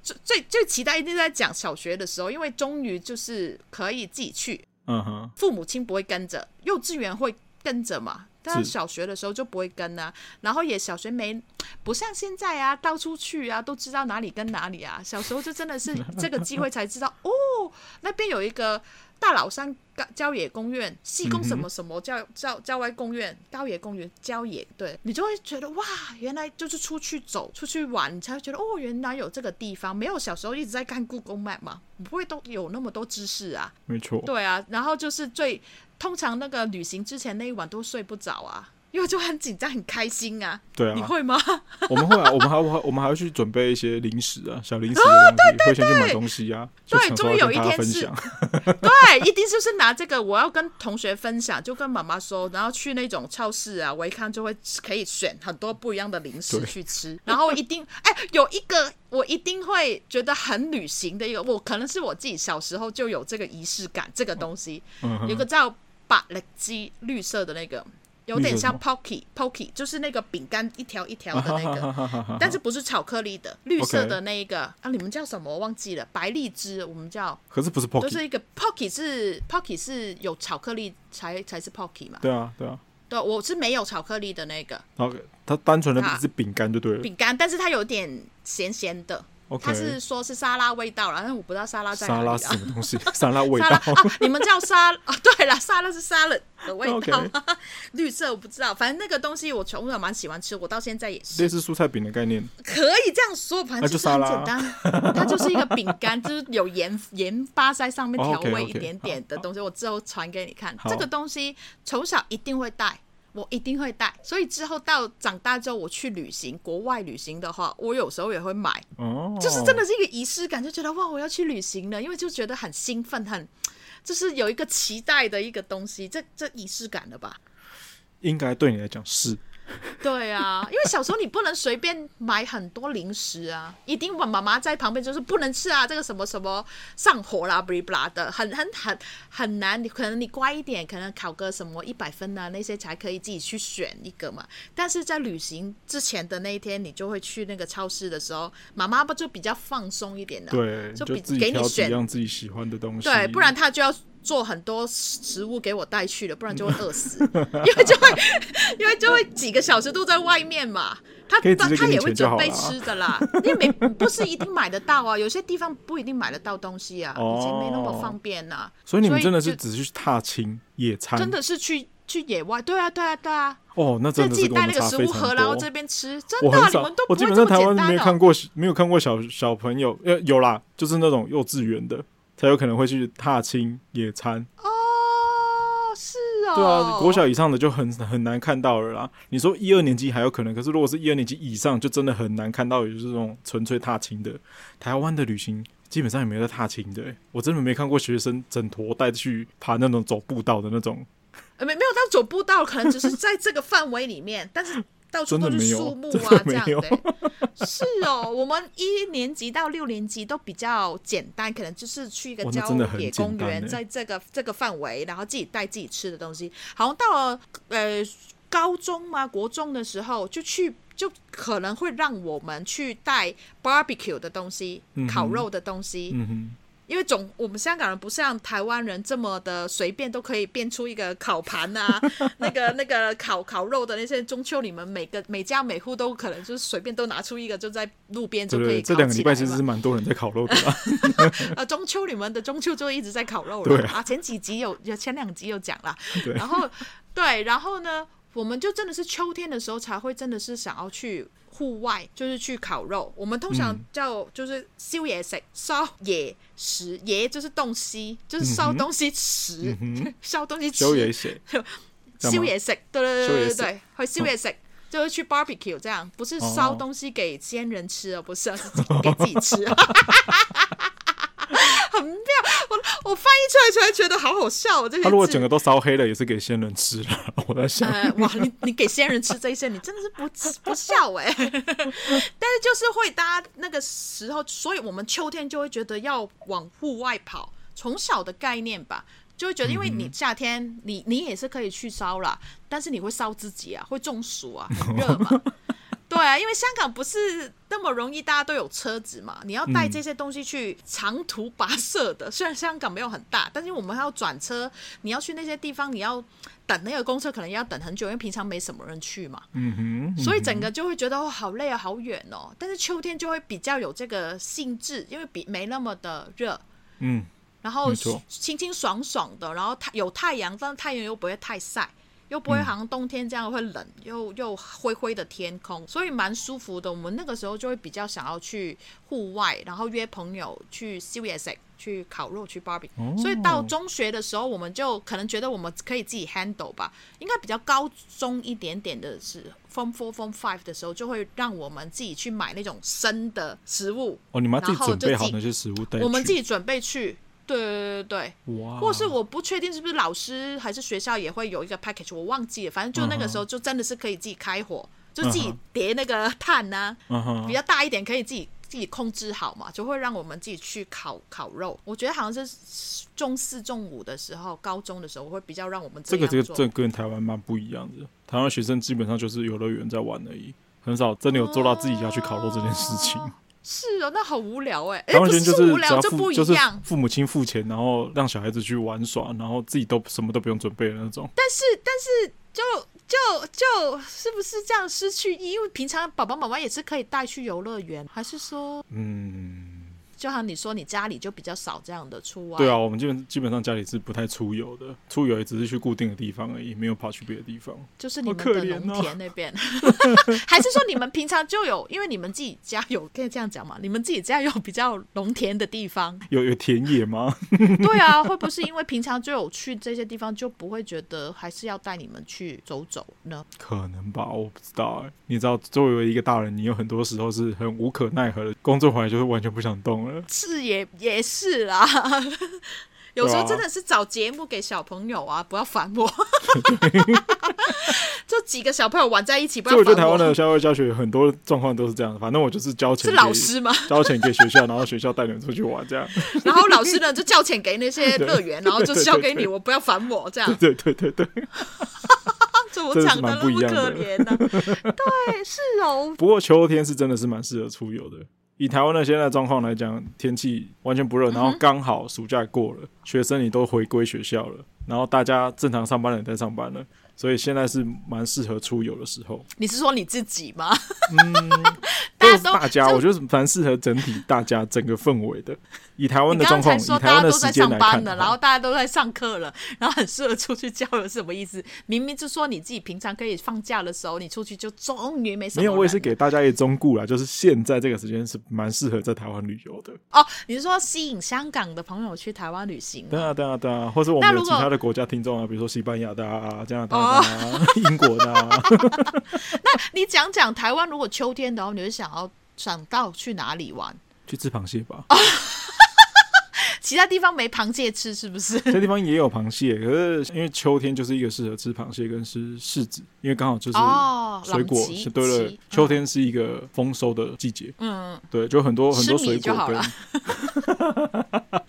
S1: 最最最期待，一定在讲小学的时候，因为终于就是可以自己去，嗯哼，父母亲不会跟着，幼稚园会跟着嘛。但是小学的时候就不会跟啊，然后也小学没不像现在啊，到处去啊，都知道哪里跟哪里啊。小时候就真的是这个机会才知道哦，那边有一个大老山郊野公园，西宫什么什么郊郊郊外公园，郊野公园郊野，对你就会觉得哇，原来就是出去走出去玩，你才会觉得哦，原来有这个地方。没有小时候一直在看 Google Map 嘛，不会都有那么多知识啊。
S2: 没错。
S1: 对啊，然后就是最。通常那个旅行之前那一晚都睡不着啊，因为就很紧张、很开心啊。
S2: 对啊，
S1: 你会吗？
S2: 我们会啊，我们还会，我们还会去准备一些零食啊，小零食的东西，哦、对对对，会先去买东西啊。对，终于有一天是，
S1: 对，一定就是拿这个，我要跟同学分享，就跟妈妈说，然后去那种超市啊，我一看就会可以选很多不一样的零食去吃，然后一定哎、欸，有一个我一定会觉得很旅行的一个，我可能是我自己小时候就有这个仪式感，这个东西，嗯、有个叫。百力滋绿色的那个，有点像 Pocky，Pocky 就是那个饼干一条一条的那个，但是不是巧克力的，绿色的那一个。啊，你们叫什么？我忘记了，白荔枝我们叫，
S2: 可是不是 Pocky，
S1: 就是一个 Pocky 是 Pocky 是有巧克力才才是 Pocky 嘛？
S2: 对啊，对啊，
S1: 对，我是没有巧克力的那个
S2: ，OK，它单纯的只是饼干就对了，
S1: 饼干，但是它有点咸咸的。他是说是沙拉味道，然后我不知道沙拉在哪里。沙拉
S2: 什么东西？沙拉味道啊？
S1: 你们叫沙 啊？对了，沙拉是沙拉的味道。绿色我不知道，反正那个东西我从小蛮喜欢吃，我到现在也是。
S2: 类似蔬菜饼的概念。
S1: 可以这样说，反正就是很简单。啊、它就是一个饼干，就是有盐盐巴在上面调味一点点的东西。Oh. 我之后传给你看，好这个东西从小一定会带。我一定会带，所以之后到长大之后，我去旅行，国外旅行的话，我有时候也会买，哦，就是真的是一个仪式感，就觉得哇，我要去旅行了，因为就觉得很兴奋，很就是有一个期待的一个东西，这这仪式感的吧？
S2: 应该对你来讲是。
S1: 对啊，因为小时候你不能随便买很多零食啊，一定我妈妈在旁边就是不能吃啊，这个什么什么上火啦，不啦的，很很很很难。你可能你乖一点，可能考个什么一百分啊，那些才可以自己去选一个嘛。但是在旅行之前的那一天，你就会去那个超市的时候，妈妈不就比较放松一点的，
S2: 对，
S1: 就比
S2: 就
S1: 给你选
S2: 让自己喜欢的东西，
S1: 对，不然他就要。做很多食物给我带去了，不然就会饿死，因为就会因为就会几个小时都在外面嘛。他他他也会准备吃的啦，因为没不是一定买得到啊，有些地方不一定买得到东西啊，以前没那么方便呐。
S2: 所以你们真的是只是去踏青野餐，
S1: 真的是去去野外，对啊对啊对啊。
S2: 哦，那真的是自己带那个食物盒，
S1: 然后这边吃，真的你们都不会这么简单。我基本上台湾
S2: 没有看过，没有看过小小朋友，呃，有啦，就是那种幼稚园的。才有可能会去踏青野餐
S1: 哦，是哦，
S2: 对啊，国小以上的就很很难看到了啦。你说一二年级还有可能，可是如果是一二年级以上，就真的很难看到，就是这种纯粹踏青的。台湾的旅行基本上也没有在踏青的，我真的没看过学生整坨带去爬那种走步道的那种，
S1: 呃，没没有到走步道，可能只是在这个范围里面，但是。到处都是树木啊，这样的。是哦，我们一年级到六年级都比较简单，可能就是去一个郊野公园，在这个这个范围，然后自己带自己吃的东西。好像到了呃高中嘛，国中的时候就去，就可能会让我们去带 barbecue 的东西，嗯、烤肉的东西。嗯因为总我们香港人不像台湾人这么的随便都可以变出一个烤盘啊，那个那个烤烤肉的那些中秋，你们每个每家每户都可能就是随便都拿出一个，就在路边就可以烤起来。这两个礼拜
S2: 其实是蛮多人在烤肉的。
S1: 啊，中秋你们的中秋就一直在烤肉了啊，前几集有有前两集有讲了，然后对，然后呢，我们就真的是秋天的时候才会真的是想要去。户外就是去烤肉，我们通常叫就是烧野食，烧野食，野就是东西，就是烧东西吃，烧东西吃，
S2: 烧野食，
S1: 烧野食，对对对对对，去烧野食，就是去 barbecue 这样，不是烧东西给先人吃哦，不是，是给自己吃。我 我翻译出来，突然觉得好好笑。这些
S2: 他如果整个都烧黑了，也是给仙人吃了。我在想，
S1: 呃、哇，你你给仙人吃这些，你真的是不不孝哎。但是就是会搭那个时候，所以我们秋天就会觉得要往户外跑。从小的概念吧，就会觉得，因为你夏天，嗯、你你也是可以去烧啦，但是你会烧自己啊，会中暑啊，很热嘛。对啊，因为香港不是那么容易，大家都有车子嘛，你要带这些东西去长途跋涉的。嗯、虽然香港没有很大，但是我们还要转车，你要去那些地方，你要等那个公车，可能要等很久，因为平常没什么人去嘛。嗯哼。嗯哼，所以整个就会觉得哦，好累啊，好远哦。但是秋天就会比较有这个兴致，因为比没那么的热。嗯。然后清清爽爽的，然后太有太阳，但是太阳又不会太晒。又不会好像冬天这样会冷，嗯、又又灰灰的天空，所以蛮舒服的。我们那个时候就会比较想要去户外，然后约朋友去 CVS 去烤肉去 barbecue。哦、所以到中学的时候，我们就可能觉得我们可以自己 handle 吧。应该比较高中一点点的是 Form Four Form Five 的时候，就会让我们自己去买那种生的食物。
S2: 哦，你们要自己准备好那些食物。
S1: 我们自己准备去。对对对对，哇或是我不确定是不是老师还是学校也会有一个 package，我忘记了。反正就那个时候就真的是可以自己开火，就自己叠那个炭呐、比较大一点可以自己自己控制好嘛，就会让我们自己去烤烤肉。我觉得好像是中四中五的时候，高中的时候会比较让我们这，
S2: 这个这个这跟台湾蛮不一样的。台湾学生基本上就是游乐园在玩而已，很少真的有做到自己家去烤肉这件事情。哦
S1: 是哦，那好无聊哎！
S2: 完全就是
S1: 无聊就不一样，
S2: 就是父母亲付钱，然后让小孩子去玩耍，然后自己都什么都不用准备的那种。
S1: 但是，但是就就就是不是这样失去意？因为平常爸爸妈妈也是可以带去游乐园，还是说嗯？就像你说，你家里就比较少这样的出外。
S2: 对啊，我们基本基本上家里是不太出游的，出游也只是去固定的地方而已，没有跑去别的地方。
S1: 就是你们的农田那边，还是说你们平常就有？因为你们自己家有，可以这样讲嘛？你们自己家有比较农田的地方？
S2: 有有田野吗？
S1: 对啊，会不会是因为平常就有去这些地方，就不会觉得还是要带你们去走走呢？
S2: 可能吧，我不知道哎。你知道，作为一个大人，你有很多时候是很无可奈何的，工作回来就是完全不想动了。
S1: 是也也是啦，有时候真的是找节目给小朋友啊，不要烦我。就几个小朋友玩在一起，不要烦我。所以我觉得
S2: 台湾的校外教学很多状况都是这样，反正我就是交钱。
S1: 是老师吗？
S2: 交钱给学校，然后学校带你们出去玩这样。
S1: 然后老师呢就交钱给那些乐园，然后就交给你，我不要烦我这样。
S2: 对对对对。
S1: 怎么讲的那么可怜呢？对，是哦。
S2: 不过秋天是真的是蛮适合出游的。以台湾的现在状况来讲，天气完全不热，然后刚好暑假过了，嗯、学生也都回归学校了，然后大家正常上班的人在上班了。所以现在是蛮适合出游的时候。
S1: 你是说你自己吗？
S2: 嗯，都是大家，我觉得蛮适合整体大家整个氛围的。以台湾的状况，以台湾的时间来看，
S1: 然后大家都在上课了，然后很适合出去郊游，是什么意思？明明就说你自己平常可以放假的时候，你出去就终于没什么。
S2: 没有，我也是给大家一个忠告啦，就是现在这个时间是蛮适合在台湾旅游的。
S1: 哦，你是说吸引香港的朋友去台湾旅行？
S2: 对啊，对啊，对啊，或是我们有其他的国家听众啊，比如说西班牙的啊，加拿大。啊，英国的。
S1: 那你讲讲台湾，如果秋天的话，你会想要想到去哪里玩？
S2: 去吃螃蟹吧。
S1: 其他地方没螃蟹吃，是不是？
S2: 这地方也有螃蟹，可是因为秋天就是一个适合吃螃蟹跟吃柿子，因为刚好就是水果是对了。秋天是一个丰收的季节，嗯，对，就很多很多水果跟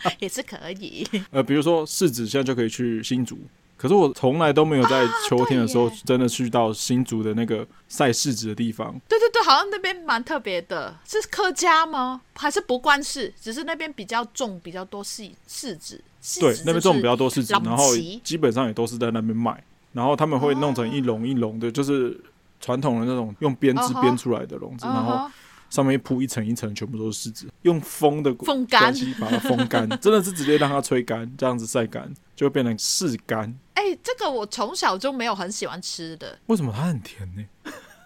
S1: 也是可以。
S2: 呃，比如说柿子，现在就可以去新竹。可是我从来都没有在秋天的时候真的去到新竹的那个晒柿子的地方。
S1: 对对对，好像那边蛮特别的，是客家吗？还是不关事？只是那边比较种比较多柿柿子。
S2: 对，那边种比较多柿子，然后基本上也都是在那边卖。然后他们会弄成一笼一笼的，就是传统的那种用编织编出来的笼子，然后。上面铺一层一层，全部都是柿子，用风的
S1: 风干
S2: 把它风干，真的是直接让它吹干，这样子晒干就会变成柿干。
S1: 哎、欸，这个我从小就没有很喜欢吃的。
S2: 为什么它很甜呢？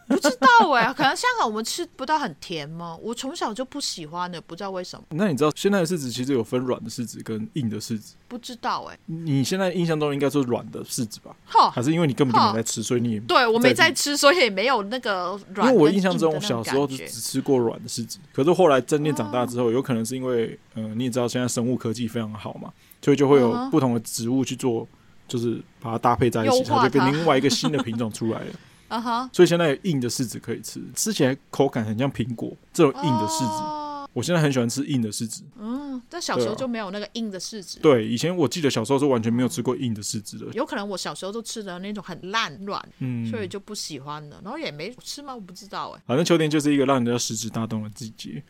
S1: 不知道哎、欸，可能香港我们吃不到很甜吗？我从小就不喜欢的，不知道为什么。
S2: 那你知道现在的柿子其实有分软的柿子跟硬的柿子？
S1: 不知道哎、欸。
S2: 你现在印象中应该说软的柿子吧？
S1: 哈
S2: 还是因为你根本就没在吃，所以你也
S1: 对我没在吃，所以也没有那个软。
S2: 因为我印象中我小时候就只吃过软的柿子，可是后来渐渐长大之后，有可能是因为嗯、呃，你也知道现在生物科技非常好嘛，所以就会有不同的植物去做，就是把它搭配在一起，它就变 另外一个新的品种出来了。啊哈！所以现在有硬的柿子可以吃，吃起来口感很像苹果。这种硬的柿子，哦、我现在很喜欢吃硬的柿子。
S1: 嗯，但小时候就没有那个硬的柿子。
S2: 对，以前我记得小时候是完全没有吃过硬的柿子的。
S1: 有可能我小时候都吃的那种很烂软，嗯，所以就不喜欢了。然后也没吃吗？我不知道哎。
S2: 反正秋天就是一个让人家食指大动的季节，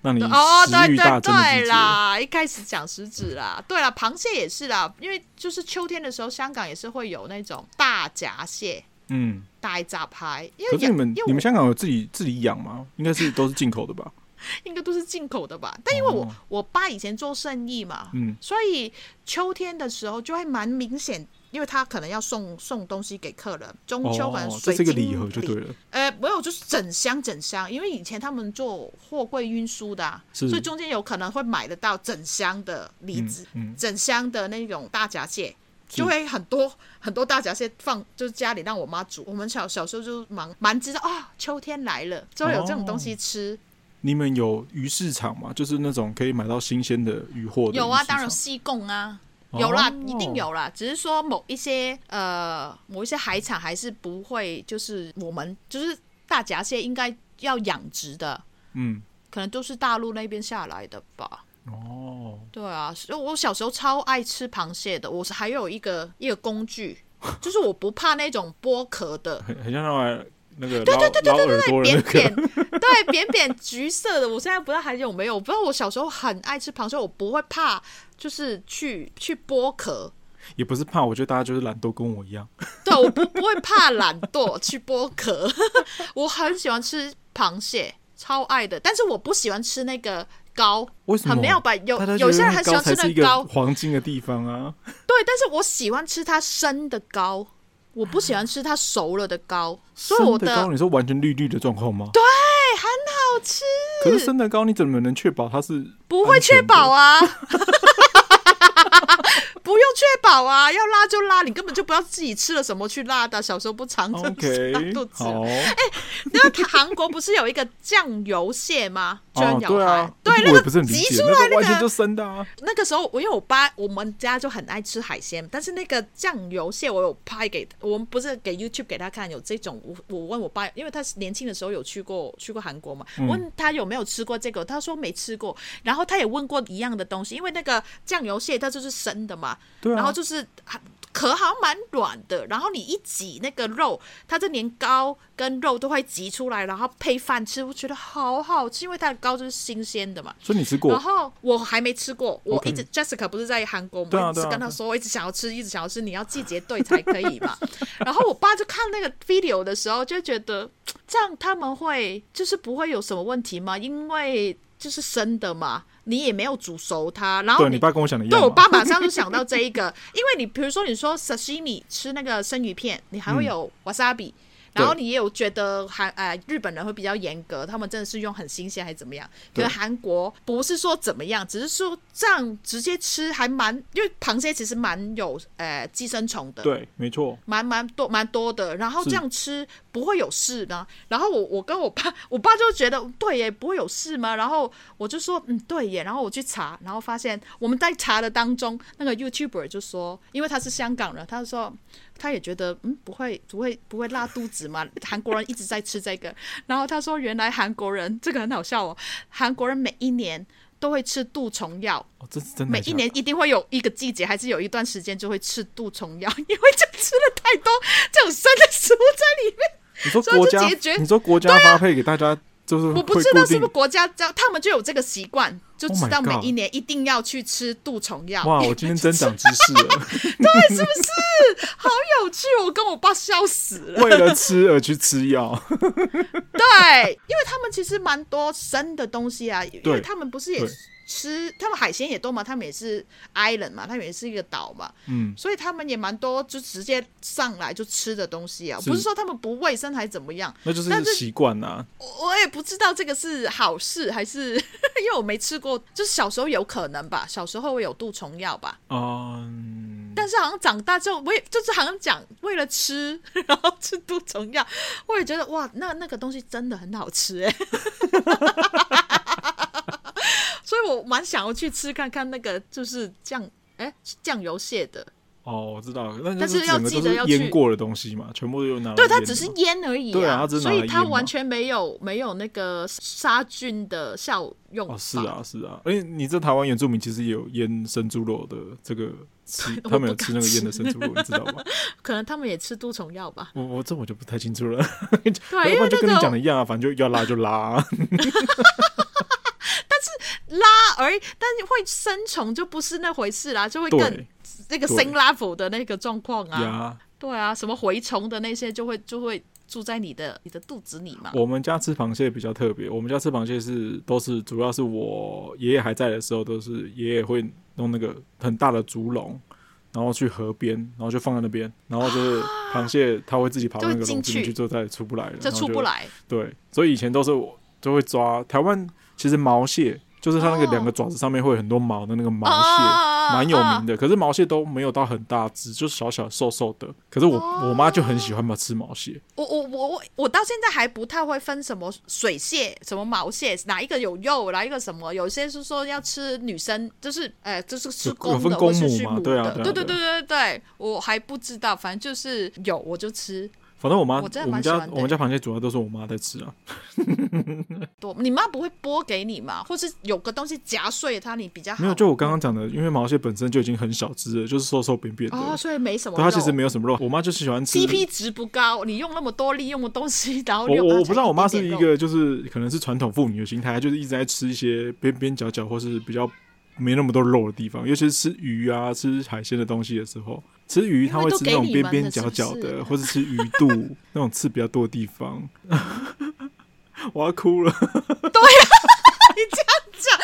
S2: 让你
S1: 哦，对对对啦，一开始讲食指啦，对啦，螃蟹也是啦，因为就是秋天的时候，香港也是会有那种大闸蟹。嗯，大闸蟹，因为
S2: 可是你们你们香港有自己自己养吗？应该是都是进口的吧？
S1: 应该都是进口的吧？但因为我、哦、我爸以前做生意嘛，嗯，所以秋天的时候就会蛮明显，因为他可能要送送东西给客人，中秋可能水晶、哦、这个礼盒就对了。呃，没有，就是整箱整箱，因为以前他们做货柜运输的、啊，所以中间有可能会买得到整箱的李子，嗯嗯、整箱的那种大闸蟹。就会很多很多大闸蟹放，就是家里让我妈煮。我们小小时候就蛮蛮知道啊、哦，秋天来了，就会有这种东西吃。哦、
S2: 你们有鱼市场吗？就是那种可以买到新鲜的鱼货的鱼？
S1: 有啊，当然西贡啊，有啦，哦、一定有啦。只是说某一些呃某一些海产还是不会，就是我们就是大闸蟹应该要养殖的，嗯，可能都是大陆那边下来的吧。哦，对啊，我小时候超爱吃螃蟹的。我是还有一个一个工具，就是我不怕那种剥壳的，
S2: 很很像那玩那个
S1: 对对对对对对对，扁扁 对扁扁橘色的。我现在不知道还有没有，我不知道我小时候很爱吃螃蟹，我不会怕，就是去去剥壳，
S2: 也不是怕，我觉得大家就是懒惰，跟我一样。
S1: 对，我不不会怕懒惰去剥壳，我很喜欢吃螃蟹，超爱的，但是我不喜欢吃那个。膏
S2: 为什么？
S1: 很没有把？有有些人很喜欢吃那高，
S2: 黄金的地方啊。
S1: 对，但是我喜欢吃它生的高，我不喜欢吃它熟了的高。所以我的
S2: 高，你说完全绿绿的状况吗？
S1: 对，很好吃。
S2: 可是生的高你怎么能确保它是？
S1: 不会确保啊。不用确保啊，要拉就拉，你根本就不要自己吃了什么去拉的。小时候不常吃，okay, 拉肚子。哎，那韩国不是有一个酱油蟹吗？就很有爱。对，那个挤出来那个
S2: 完全就生的啊。
S1: 那个时候，我因为我爸我们家就很爱吃海鲜，但是那个酱油蟹我有拍给我们，不是给 YouTube 给他看，有这种。我我问我爸，因为他年轻的时候有去过去过韩国嘛，问他有没有吃过这个，他说没吃过。然后他也问过一样的东西，因为那个酱油蟹它就是生的嘛。对啊，然后就是壳好像蛮软的，然后你一挤那个肉，它这连膏跟肉都会挤出来，然后配饭吃，我觉得好好吃，因为它的膏就是新鲜的嘛。
S2: 所以你吃过？
S1: 然后我还没吃过，我一直 Jessica 不是在韩国，我一直跟他说，我一直想要吃，一直想要吃，你要季节对才可以嘛。然后我爸就看那个 video 的时候，就觉得这样他们会就是不会有什么问题吗？因为就是生的嘛。你也没有煮熟它，然后
S2: 你，你爸跟我想的一样。
S1: 对，我爸马上就想到这一个，因为你比如说你说 saxmi 吃那个生鱼片，你还会有 wasabi。然后你也有觉得韩呃日本人会比较严格，他们真的是用很新鲜还是怎么样？可是韩国不是说怎么样，只是说这样直接吃还蛮，因为螃蟹其实蛮有呃寄生虫的。
S2: 对，没错，
S1: 蛮蛮多蛮多的。然后这样吃不会有事呢？然后我我跟我爸，我爸就觉得对耶，不会有事吗？然后我就说嗯对耶。然后我去查，然后发现我们在查的当中，那个 YouTuber 就说，因为他是香港人，他就说。他也觉得嗯不会不会不会拉肚子嘛？韩国人一直在吃这个，然后他说原来韩国人这个很好笑哦，韩国人每一年都会吃杜虫药，
S2: 哦，这是真的。
S1: 每一年一定会有一个季节，还是有一段时间就会吃杜虫药，因为就吃了太多这种生的食物在里面。
S2: 你说国家，你说国家发配给大家，就是
S1: 我不知道是不是国家教，他们就有这个习惯。就知道每一年一定要去吃杜虫药。
S2: 哇，我今天增长知识了，
S1: 对，是不是？好有趣，我跟我爸笑死了。
S2: 为了吃而去吃药，
S1: 对，因为他们其实蛮多生的东西啊，因为他们不是也。吃他们海鲜也多嘛，他们也是 island 嘛，他们也是一个岛嘛，嗯，所以他们也蛮多，就直接上来就吃的东西啊，是不是说他们不卫生还是怎么样？
S2: 那就是习惯呐。
S1: 我也不知道这个是好事还是，因为我没吃过，就是小时候有可能吧，小时候会有杜虫药吧，嗯，但是好像长大之后，我也就是好像讲为了吃，然后吃杜虫药，我也觉得哇，那那个东西真的很好吃哎、欸。所以我蛮想要去吃看看那个就是酱哎酱油蟹的
S2: 哦，我知道，但是要记得要腌过的东西嘛，全部都有拿
S1: 对，它只是腌而已，啊，
S2: 对啊，
S1: 所以它完全没有没有那个杀菌的效用。
S2: 哦，是啊是啊，而且你这台湾原住民其实也有腌生猪肉的这个吃，他们有吃那个腌的生猪肉，你知道吗？
S1: 可能他们也吃杜虫药吧。
S2: 我我这我就不太清楚了。对，因为就跟你讲的一样啊，反正就要拉就拉，啊。
S1: 拉而已，但是会生虫就不是那回事啦，就会更那个 same level 的那个状况啊。对啊，什么蛔虫的那些就会就会住在你的你的肚子里嘛。
S2: 我们家吃螃蟹比较特别，我们家吃螃蟹是都是主要是我爷爷还在的时候，都是爷爷会弄那个很大的竹笼，然后去河边，然后就放在那边，然后就是螃蟹它会自己跑到那个笼子进去，之后再也出不来了，
S1: 就出不来。
S2: 对，所以以前都是我就会抓台湾，其实毛蟹。就是它那个两个爪子上面会有很多毛的那个毛蟹，蛮、oh, 有名的。可是毛蟹都没有到很大只，就是小小瘦瘦的。可是我、oh. 我妈就很喜欢嘛吃毛蟹。
S1: 我我我我我到现在还不太会分什么水蟹、什么毛蟹，哪一个有肉，哪一个什么。有些是说要吃女生，就是哎、欸，就是吃公的或是畜牧的。对啊，对对对对对对，我还不知道，反正就是有我就吃。
S2: 反正我妈，我，我们家我们家螃蟹主要都是我妈在吃啊。
S1: 多，你妈不会剥给你吗？或是有个东西夹碎它，你比较好？
S2: 没有，就我刚刚讲的，因为毛蟹本身就已经很小只了，就是瘦瘦扁扁的，
S1: 哦，所以没什么。
S2: 它其实没有什么肉。我妈就是喜欢吃。
S1: CP 值不高，你用那么多利用的东西，然后
S2: 我我不知道，我妈是一个就是可能是传统妇女的心态，就是一直在吃一些边边角角或是比较没那么多肉的地方，尤其是吃鱼啊、吃海鲜的东西的时候。吃鱼，他会吃那种边边角角的，是是或者吃鱼肚 那种刺比较多的地方。我要哭了。对
S1: 呀、啊，你这样讲，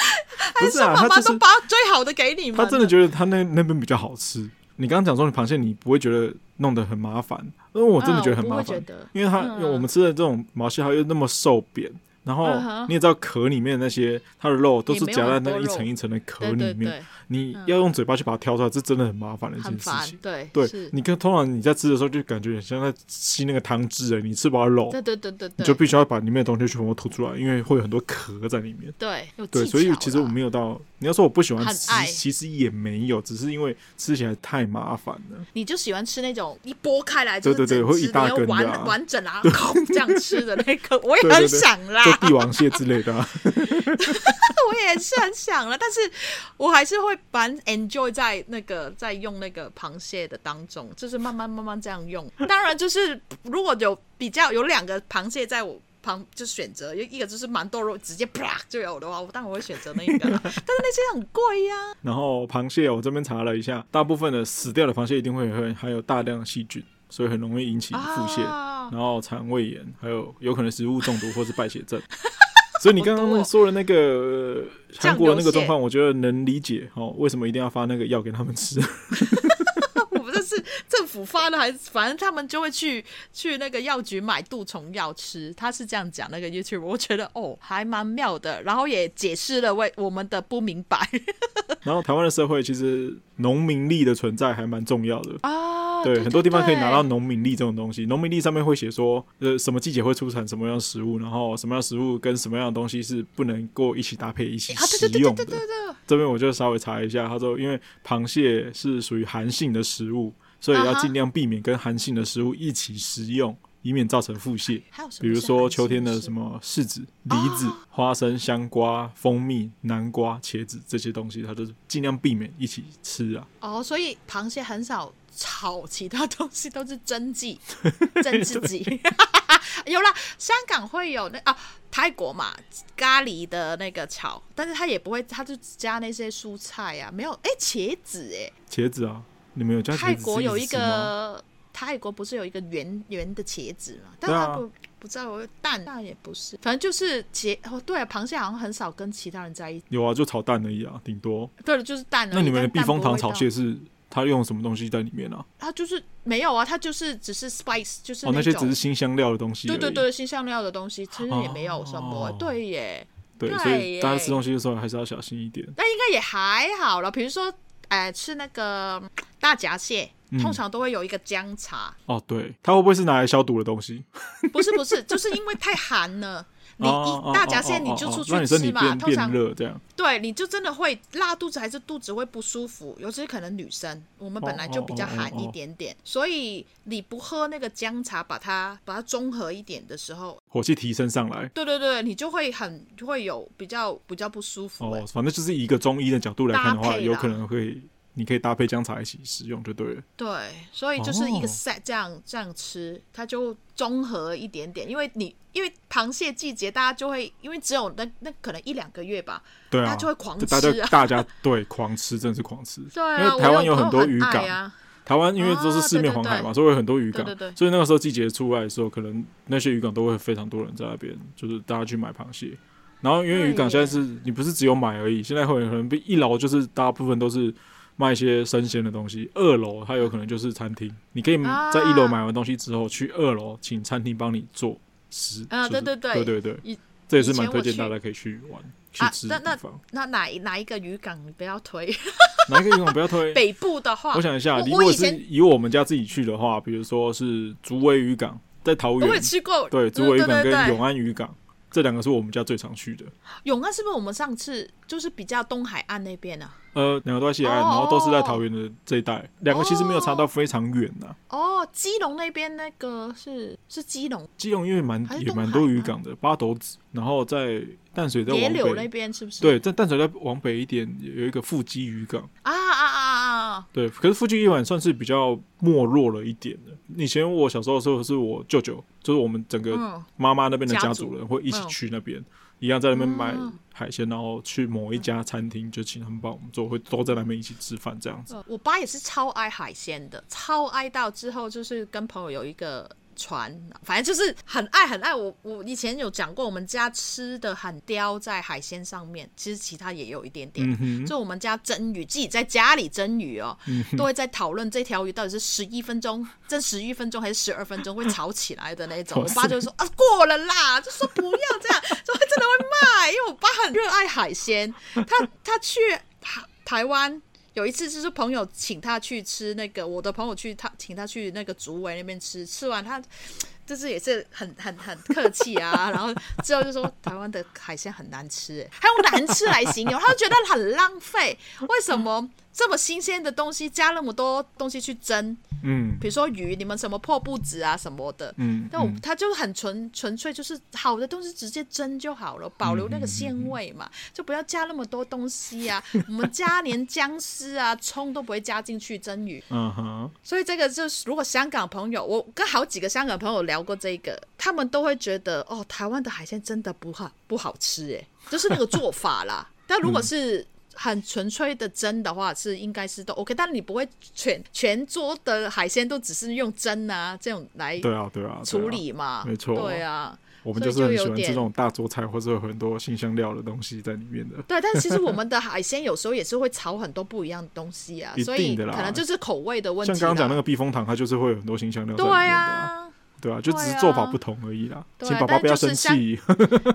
S1: 不是啊？他妈都把最好的给你们。
S2: 他真的觉得他那那边比较好吃。你刚刚讲说你螃蟹，你不会觉得弄得很麻烦，因为我真的觉得很麻烦，因为它因为我们吃的这种毛蟹，它又那么瘦扁。然后你也知道壳里面的那些它的肉都是夹在那一层一层的壳里面，你要用嘴巴去把它挑出来，这真的很麻烦的一件事情。
S1: 对
S2: 对，你看通常你在吃的时候就感觉很像在吸那个汤汁哎，你吃饱了肉，
S1: 对对对对，
S2: 你就必须要把里面的东西全部吐出来，因为会有很多壳在里面。
S1: 对
S2: 对，所以其实我没有到你要说我不喜欢吃，其实也没有，只是因为吃起来太麻烦了。
S1: 你就喜欢吃那种一剥开来
S2: 对对对，会一大根
S1: 完完整啊，这样吃的那个，我也很想啦，
S2: 就帝王蟹之类的。
S1: 我也是很想了，但是我还是会蛮 enjoy 在那个在用那个螃蟹的当中，就是慢慢慢慢这样用。当然，就是如果有比较有两个螃蟹在我旁，就选择一一个就是蛮多肉，直接啪就有的话，我当然会选择那一个。但是那些很贵呀。
S2: 然后螃蟹，我这边查了一下，大部分的死掉的螃蟹一定会会含有大量的细菌，所以很容易引起腹泻，啊、然后肠胃炎，还有有可能食物中毒或是败血症。所以你刚刚说的那个韩国的那个状况，我觉得能理解哦，为什么一定要发那个药给他们吃？
S1: 是政府发的还是，反正他们就会去去那个药局买杜虫药吃。他是这样讲那个 YouTube，我觉得哦还蛮妙的，然后也解释了为我们的不明白。
S2: 然后台湾的社会其实农民力的存在还蛮重要的
S1: 啊。
S2: 对，很多地方可以拿到农民力这种东西。农民力上面会写说，呃，什么季节会出产什么样的食物，然后什么样的食物跟什么样的东西是不能够一起搭配一起食用的。这边我就稍微查一下，他说，因为螃蟹是属于寒性的食物，所以要尽量避免跟寒性的食物一起食用，以免造成腹泻。比如说秋天的什么柿子、梨子、花生、香瓜、蜂蜜、南瓜、茄子这些东西，它都是尽量避免一起吃啊。
S1: 哦，所以螃蟹很少。炒其他东西都是蒸剂，蒸自己，有啦，香港会有那啊，泰国嘛，咖喱的那个炒，但是它也不会，它就加那些蔬菜啊，没有，哎，茄子，哎，
S2: 茄子啊，你们有加？
S1: 泰国有一个，泰国不是有一个圆圆的茄子嘛？但他不、啊、不知道蛋，蛋也不是，反正就是茄哦，对啊，螃蟹好像很少跟其他人在一起。
S2: 有啊，就炒蛋而已啊，顶多。
S1: 对了，就是蛋。
S2: 那你们的避风塘炒蟹是？他用什么东西在里面呢、啊？
S1: 他就是没有啊，他就是只是 spice，就是那，
S2: 哦、那些只是新香料的东西。
S1: 对对对，新香料的东西其实也没有什么。哦、对耶，
S2: 对，对，所以大家吃东西的时候还是要小心一点。
S1: 但应该也还好了，比如说，哎、呃，吃那个大闸蟹，通常都会有一个姜茶、
S2: 嗯。哦，对，它会不会是拿来消毒的东西？
S1: 不是不是，就是因为太寒了。你一大闸蟹你就出去吃嘛，通常
S2: 热这样，
S1: 对，你就真的会拉肚子，还是肚子会不舒服，尤其是可能女生，我们本来就比较寒一点点，所以你不喝那个姜茶，把它把它中和一点的时候，
S2: 火气提升上来，
S1: 对对对，你就会很会有比较比较不舒服。
S2: 哦，反正就是一个中医的角度来看的话，有可能会。你可以搭配姜茶一起食用就对了。
S1: 对，所以就是一个 set 这样、哦、这样吃，它就综合一点点。因为你因为螃蟹季节，大家就会因为只有那那可能一两个月吧，
S2: 对啊，
S1: 大家就会狂吃、啊。
S2: 大家大家对狂吃，真的是狂吃。
S1: 对啊，
S2: 因为台湾有很多渔港，
S1: 啊、
S2: 台湾因为都是四面环海嘛，啊、对对对，所以有很多渔港。对对对，所以那个时候季节出来的时候，可能那些渔港都会非常多人在那边，就是大家去买螃蟹。然后因为渔港现在是你不是只有买而已，现在会可能一捞就是大部分都是。卖一些生鲜的东西，二楼它有可能就是餐厅，你可以在一楼买完东西之后，啊、去二楼请餐厅帮你做食。啊，对对对，对对对，这也是蛮推荐大家可以去玩去，去吃的地方。那那，那哪哪一个渔港你不要推？哪一个渔港不要推？北部的话，我想一下，如果是以我们家自己去的话，比如说是竹围渔港，在桃园，我也去过。对，竹围渔港跟永安渔港。这两个是我们家最常去的。永安是不是我们上次就是比较东海岸那边、啊？呃，两个都在西海岸，然后都是在桃园的这一带。两个其实没有差到非常远呐、啊。哦，基隆那边那个是是基隆。基隆因为蛮也蛮多渔港的，八斗子，然后在淡水在往北那边是不是？对，在淡水再往北一点有一个富基渔港。啊啊对，可是附近一晚算是比较没落了一点的。以前我小时候的时候，是我舅舅，就是我们整个妈妈那边的家族人会一起去那边。一样在那边买海鲜，然后去某一家餐厅，就请他们帮我们做，会都在那边一起吃饭这样子。我爸也是超爱海鲜的，超爱到之后就是跟朋友有一个。船，反正就是很爱很爱我。我以前有讲过，我们家吃的很刁在海鲜上面，其实其他也有一点点。嗯、就我们家蒸鱼，自己在家里蒸鱼哦，嗯、都会在讨论这条鱼到底是十一分钟蒸十一分钟还是十二分钟会炒起来的那种。我爸就说啊，过了啦，就说不要这样，就会真的会骂，因为我爸很热爱海鲜，他他去台台湾。有一次就是朋友请他去吃那个，我的朋友去他请他去那个竹围那边吃，吃完他 就是也是很很很客气啊，然后之后就说台湾的海鲜很难吃，还用难吃来形容，他就觉得很浪费，为什么？这么新鲜的东西加那么多东西去蒸，嗯，比如说鱼，你们什么破布子啊什么的，嗯，但我它就很纯纯粹，就是好的东西直接蒸就好了，保留那个鲜味嘛，就不要加那么多东西啊。我们家连姜丝啊、葱都不会加进去蒸鱼，嗯哼。所以这个就是，如果香港朋友，我跟好几个香港朋友聊过这个，他们都会觉得哦，台湾的海鲜真的不好不好吃，哎，就是那个做法啦。但如果是很纯粹的蒸的话是应该是都 OK，但你不会全全桌的海鲜都只是用蒸啊这种来对啊对啊处理嘛，没错，对啊，我们就是很喜欢吃这种大桌菜或者有很多新香料的东西在里面的。对，但其实我们的海鲜有时候也是会炒很多不一样的东西啊，所以可能就是口味的问题。像刚刚讲那个避风塘，它就是会有很多新香料在里面的。对啊。对啊，就只是做法不同而已啦，啊、请宝宝不要生气。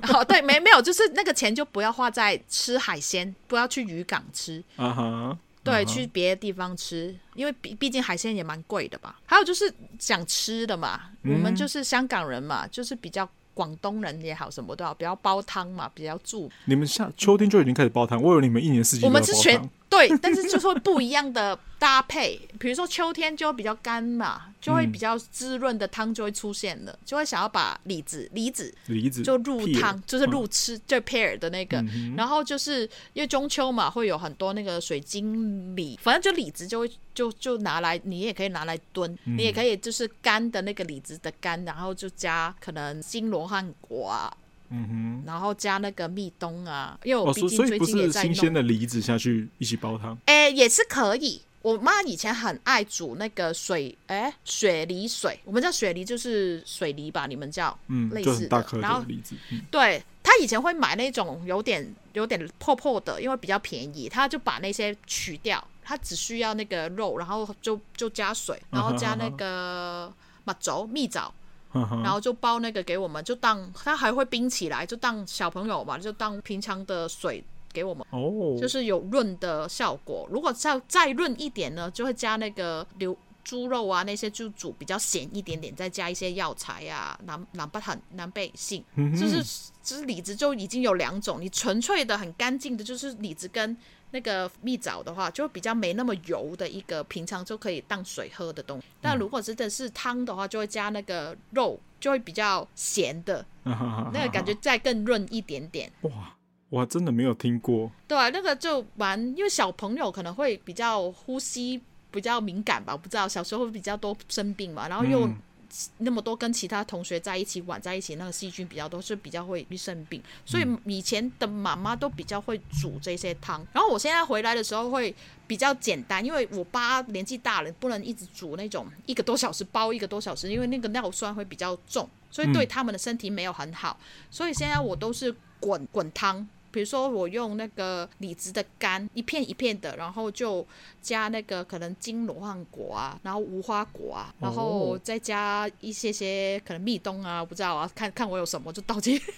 S2: 好，对，没没有，就是那个钱就不要花在吃海鲜，不要去渔港吃。啊哈，对，uh. 去别的地方吃，因为毕毕竟海鲜也蛮贵的吧。还有就是想吃的嘛，嗯，我们就是香港人嘛，就是比较广东人也好，什么都好，比较煲汤嘛，比较住。你们夏秋天就已经开始煲汤，我以为你们一年四季。我们是全。
S1: 对，但是就是会不一样的搭配。比如说秋天就会比较干嘛，就会比较滋润的汤就会出现了，就会想要把李子、梨子、
S2: 梨子
S1: 就入汤，就是入吃，就 pear 的那个。然后就是因为中秋嘛，会有很多那个水晶李，反正就李子就会就就拿来，你也可以拿来炖，你也可以就是干的那个李子的干，然后就加可能金罗汉果啊。嗯哼，然后加那个蜜冬啊，因为我毕竟最近也在弄。
S2: 哦、新鲜的梨子下去一起煲汤，
S1: 哎，也是可以。我妈以前很爱煮那个水，哎，雪梨水，我们叫雪梨，就是水梨吧？你们叫，嗯，类似的。然后梨子，嗯、对，她以前会买那种有点有点破破的，因为比较便宜，她就把那些取掉，她只需要那个肉，然后就就加水，然后加 那个马轴蜜枣。然后就包那个给我们，就当它还会冰起来，就当小朋友嘛，就当平常的水给我们。哦，就是有润的效果。如果再再润一点呢，就会加那个牛猪肉啊那些，就煮比较咸一点点，再加一些药材啊，南南北很南北杏，就是就是李子就已经有两种，你纯粹的很干净的，就是李子跟。那个蜜枣的话，就比较没那么油的一个，平常就可以当水喝的东西。但如果真的是汤的话，就会加那个肉，就会比较咸的，那个感觉再更润一点点。
S2: 哇，我真的没有听过。
S1: 对啊，那个就蛮，因为小朋友可能会比较呼吸比较敏感吧，我不知道小时候会比较多生病嘛，然后又。嗯那么多跟其他同学在一起玩在一起，那个细菌比较多，是比较会生病。所以以前的妈妈都比较会煮这些汤。然后我现在回来的时候会比较简单，因为我爸年纪大了，不能一直煮那种一个多小时煲一个多小时，因为那个尿酸会比较重，所以对他们的身体没有很好。所以现在我都是滚滚汤。比如说，我用那个李子的干，一片一片的，然后就加那个可能金罗汉果啊，然后无花果啊，然后再加一些些可能蜜冬啊，我不知道啊，看看我有什么就倒进去，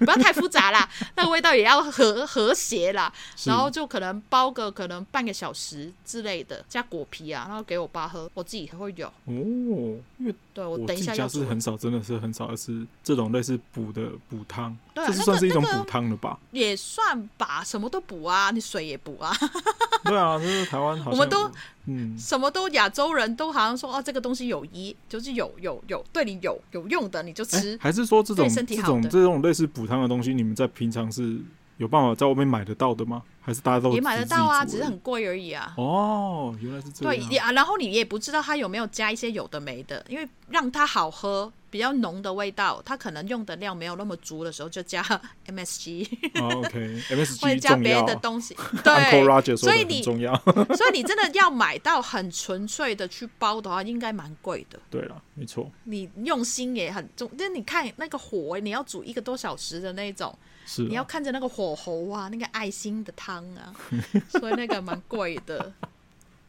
S1: 不要太复杂啦，那个味道也要和和谐啦，然后就可能煲个可能半个小时之类的，加果皮啊，然后给我爸喝，我自己还会有。哦，
S2: 因为
S1: 对我等一下
S2: 家是很少，真的是很少吃这种类似补的补汤，这是算是一种补汤了吧？
S1: 也。也算吧，什么都补啊，你水也补啊。
S2: 对啊，就是台湾好像
S1: 我们都嗯，什么都亚洲人都好像说哦，这个东西有益，就是有有有对你有有用的，你就吃。
S2: 欸、还是说这种这种这种类似补汤的东西，你们在平常是有办法在外面买得到的吗？还是大家都也
S1: 买得到啊，只是很贵而已啊。
S2: 哦，原来是这样。
S1: 对啊，然后你也不知道它有没有加一些有的没的，因为让它好喝。比较浓的味道，它可能用的料没有那么足的时候，就加 MSG。
S2: Oh, OK，MSG、okay.
S1: 加别的东西。对，
S2: 所以你重要。
S1: 所以你真的要买到很纯粹的去包的话，应该蛮贵的。
S2: 对了，没错。
S1: 你用心也很重，就是你看那个火，你要煮一个多小时的那种，是你要看着那个火候啊，那个爱心的汤啊，所以那个蛮贵的。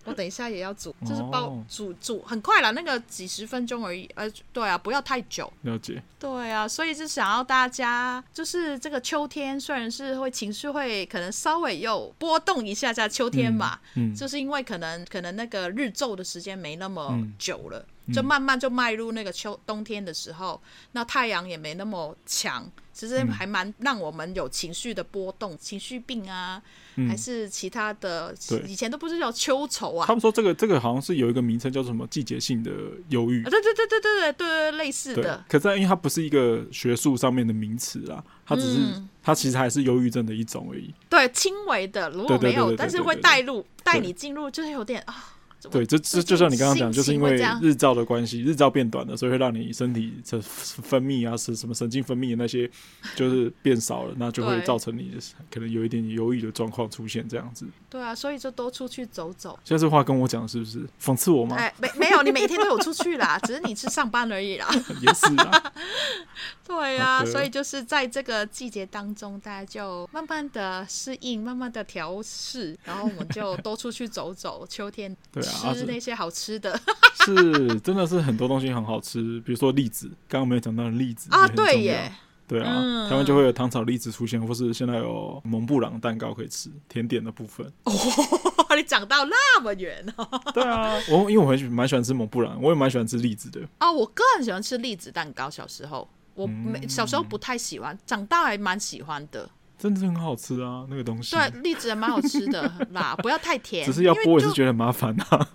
S1: 我等一下也要煮，就是煲煮煮很快了，那个几十分钟而已。呃，对啊，不要太久。
S2: 了解。
S1: 对啊，所以是想要大家，就是这个秋天虽然是会情绪会可能稍微又波动一下下，秋天嘛，嗯，嗯，就是因为可能可能那个日昼的时间没那么久了，嗯，就慢慢就迈入那个秋冬天的时候，那太阳也没那么强。其实还蛮让我们有情绪的波动，嗯、情绪病啊，嗯、还是其他的。以前都不是叫秋愁啊。
S2: 他们说这个这个好像是有一个名称叫做什么季节性的忧郁。
S1: 啊，对对对对对对对，类似的。
S2: 可是因为它不是一个学术上面的名词啊，它只是、嗯、它其实还是忧郁症的一种而已。
S1: 对，轻微的，如果没有，但是会带入带你进入，就是有点啊。
S2: 对，这这就像你刚刚讲，就是因为日照的关系，日照变短了，所以会让你身体的分泌啊，是什么神经分泌的那些，就是变少了，那就会造成你可能有一点忧郁的状况出现这样子。
S1: 对啊，所以就多出去走走。
S2: 现在这话跟我讲是不是讽刺我吗？
S1: 哎，没没有，你每天都有出去啦，只是你是上班而已啦。
S2: 也是啊。
S1: 对啊，所以就是在这个季节当中，大家就慢慢的适应，慢慢的调试，然后我们就多出去走走。秋天对啊。吃那些好吃的，
S2: 是真的是很多东西很好吃，比如说栗子，刚刚没有讲到的栗子
S1: 啊，对耶，
S2: 对啊，嗯、台湾就会有糖炒栗子出现，或是现在有蒙布朗蛋糕可以吃，甜点的部分。哦，
S1: 你讲到那么远哦。
S2: 对啊，我因为我很蛮喜欢吃蒙布朗，我也蛮喜欢吃栗子的。
S1: 啊，我个人喜欢吃栗子蛋糕，小时候我没小时候不太喜欢，长大还蛮喜欢的。
S2: 真的是很好吃啊，那个东西。
S1: 对，栗子也蛮好吃的 啦，不要太甜。
S2: 只是要剥也是觉得很麻烦啊。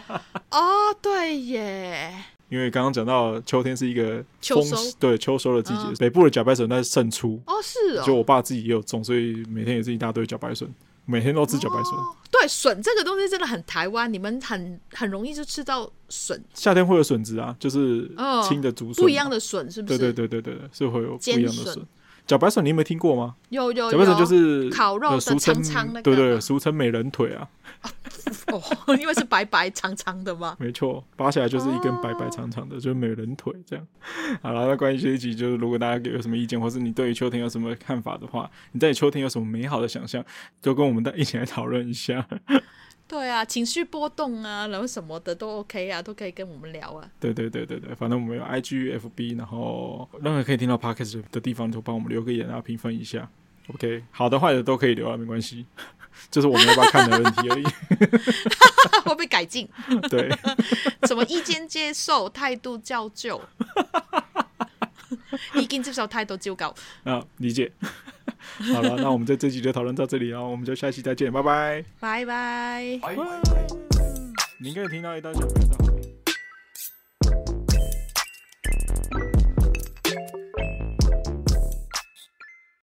S1: 哦，对耶。
S2: 因为刚刚讲到秋天是一个
S1: 秋收，
S2: 对秋收的季节，北部的茭白笋在盛出。
S1: 哦，是哦。
S2: 就我爸自己也有种，所以每天也是一大堆茭白笋，每天都吃茭白笋。
S1: 对，笋这个东西真的很台湾，你们很很容易就吃到笋。
S2: 夏天会有笋子啊，就是青的竹笋，
S1: 不一样的笋是不是？
S2: 对对对对对，是会有不一样的笋。茭白笋你有没有听过吗？
S1: 有有有，
S2: 茭白笋就是
S1: 烤肉的长长那个，
S2: 对对，俗称美人腿啊。
S1: 哦，因为是白白长长的嘛。
S2: 没错，拔起来就是一根白白长长的，就是美人腿这样。好了，那关于这一集，就是如果大家有什么意见，或是你对于秋天有什么看法的话，你在秋天有什么美好的想象，就跟我们一起来讨论一下。
S1: 对啊，情绪波动啊，然后什么的都 OK 啊，都可以跟我们聊啊。
S2: 对对对对对，反正我们有 IG、FB，然后任何可以听到 Podcast 的地方，就帮我们留个言，然后评分一下。OK，好的坏的都可以留啊，没关系，就是我们要不要看的问题而已。
S1: 会不会改进？
S2: 对，
S1: 什么意见接受，态度照旧。意见接受，态度照旧。
S2: 啊，理解。好了，那我们在这集就讨论到这里哦，我们就下期再见，拜拜，
S1: 拜拜。
S2: 你应该有听到一段小片段。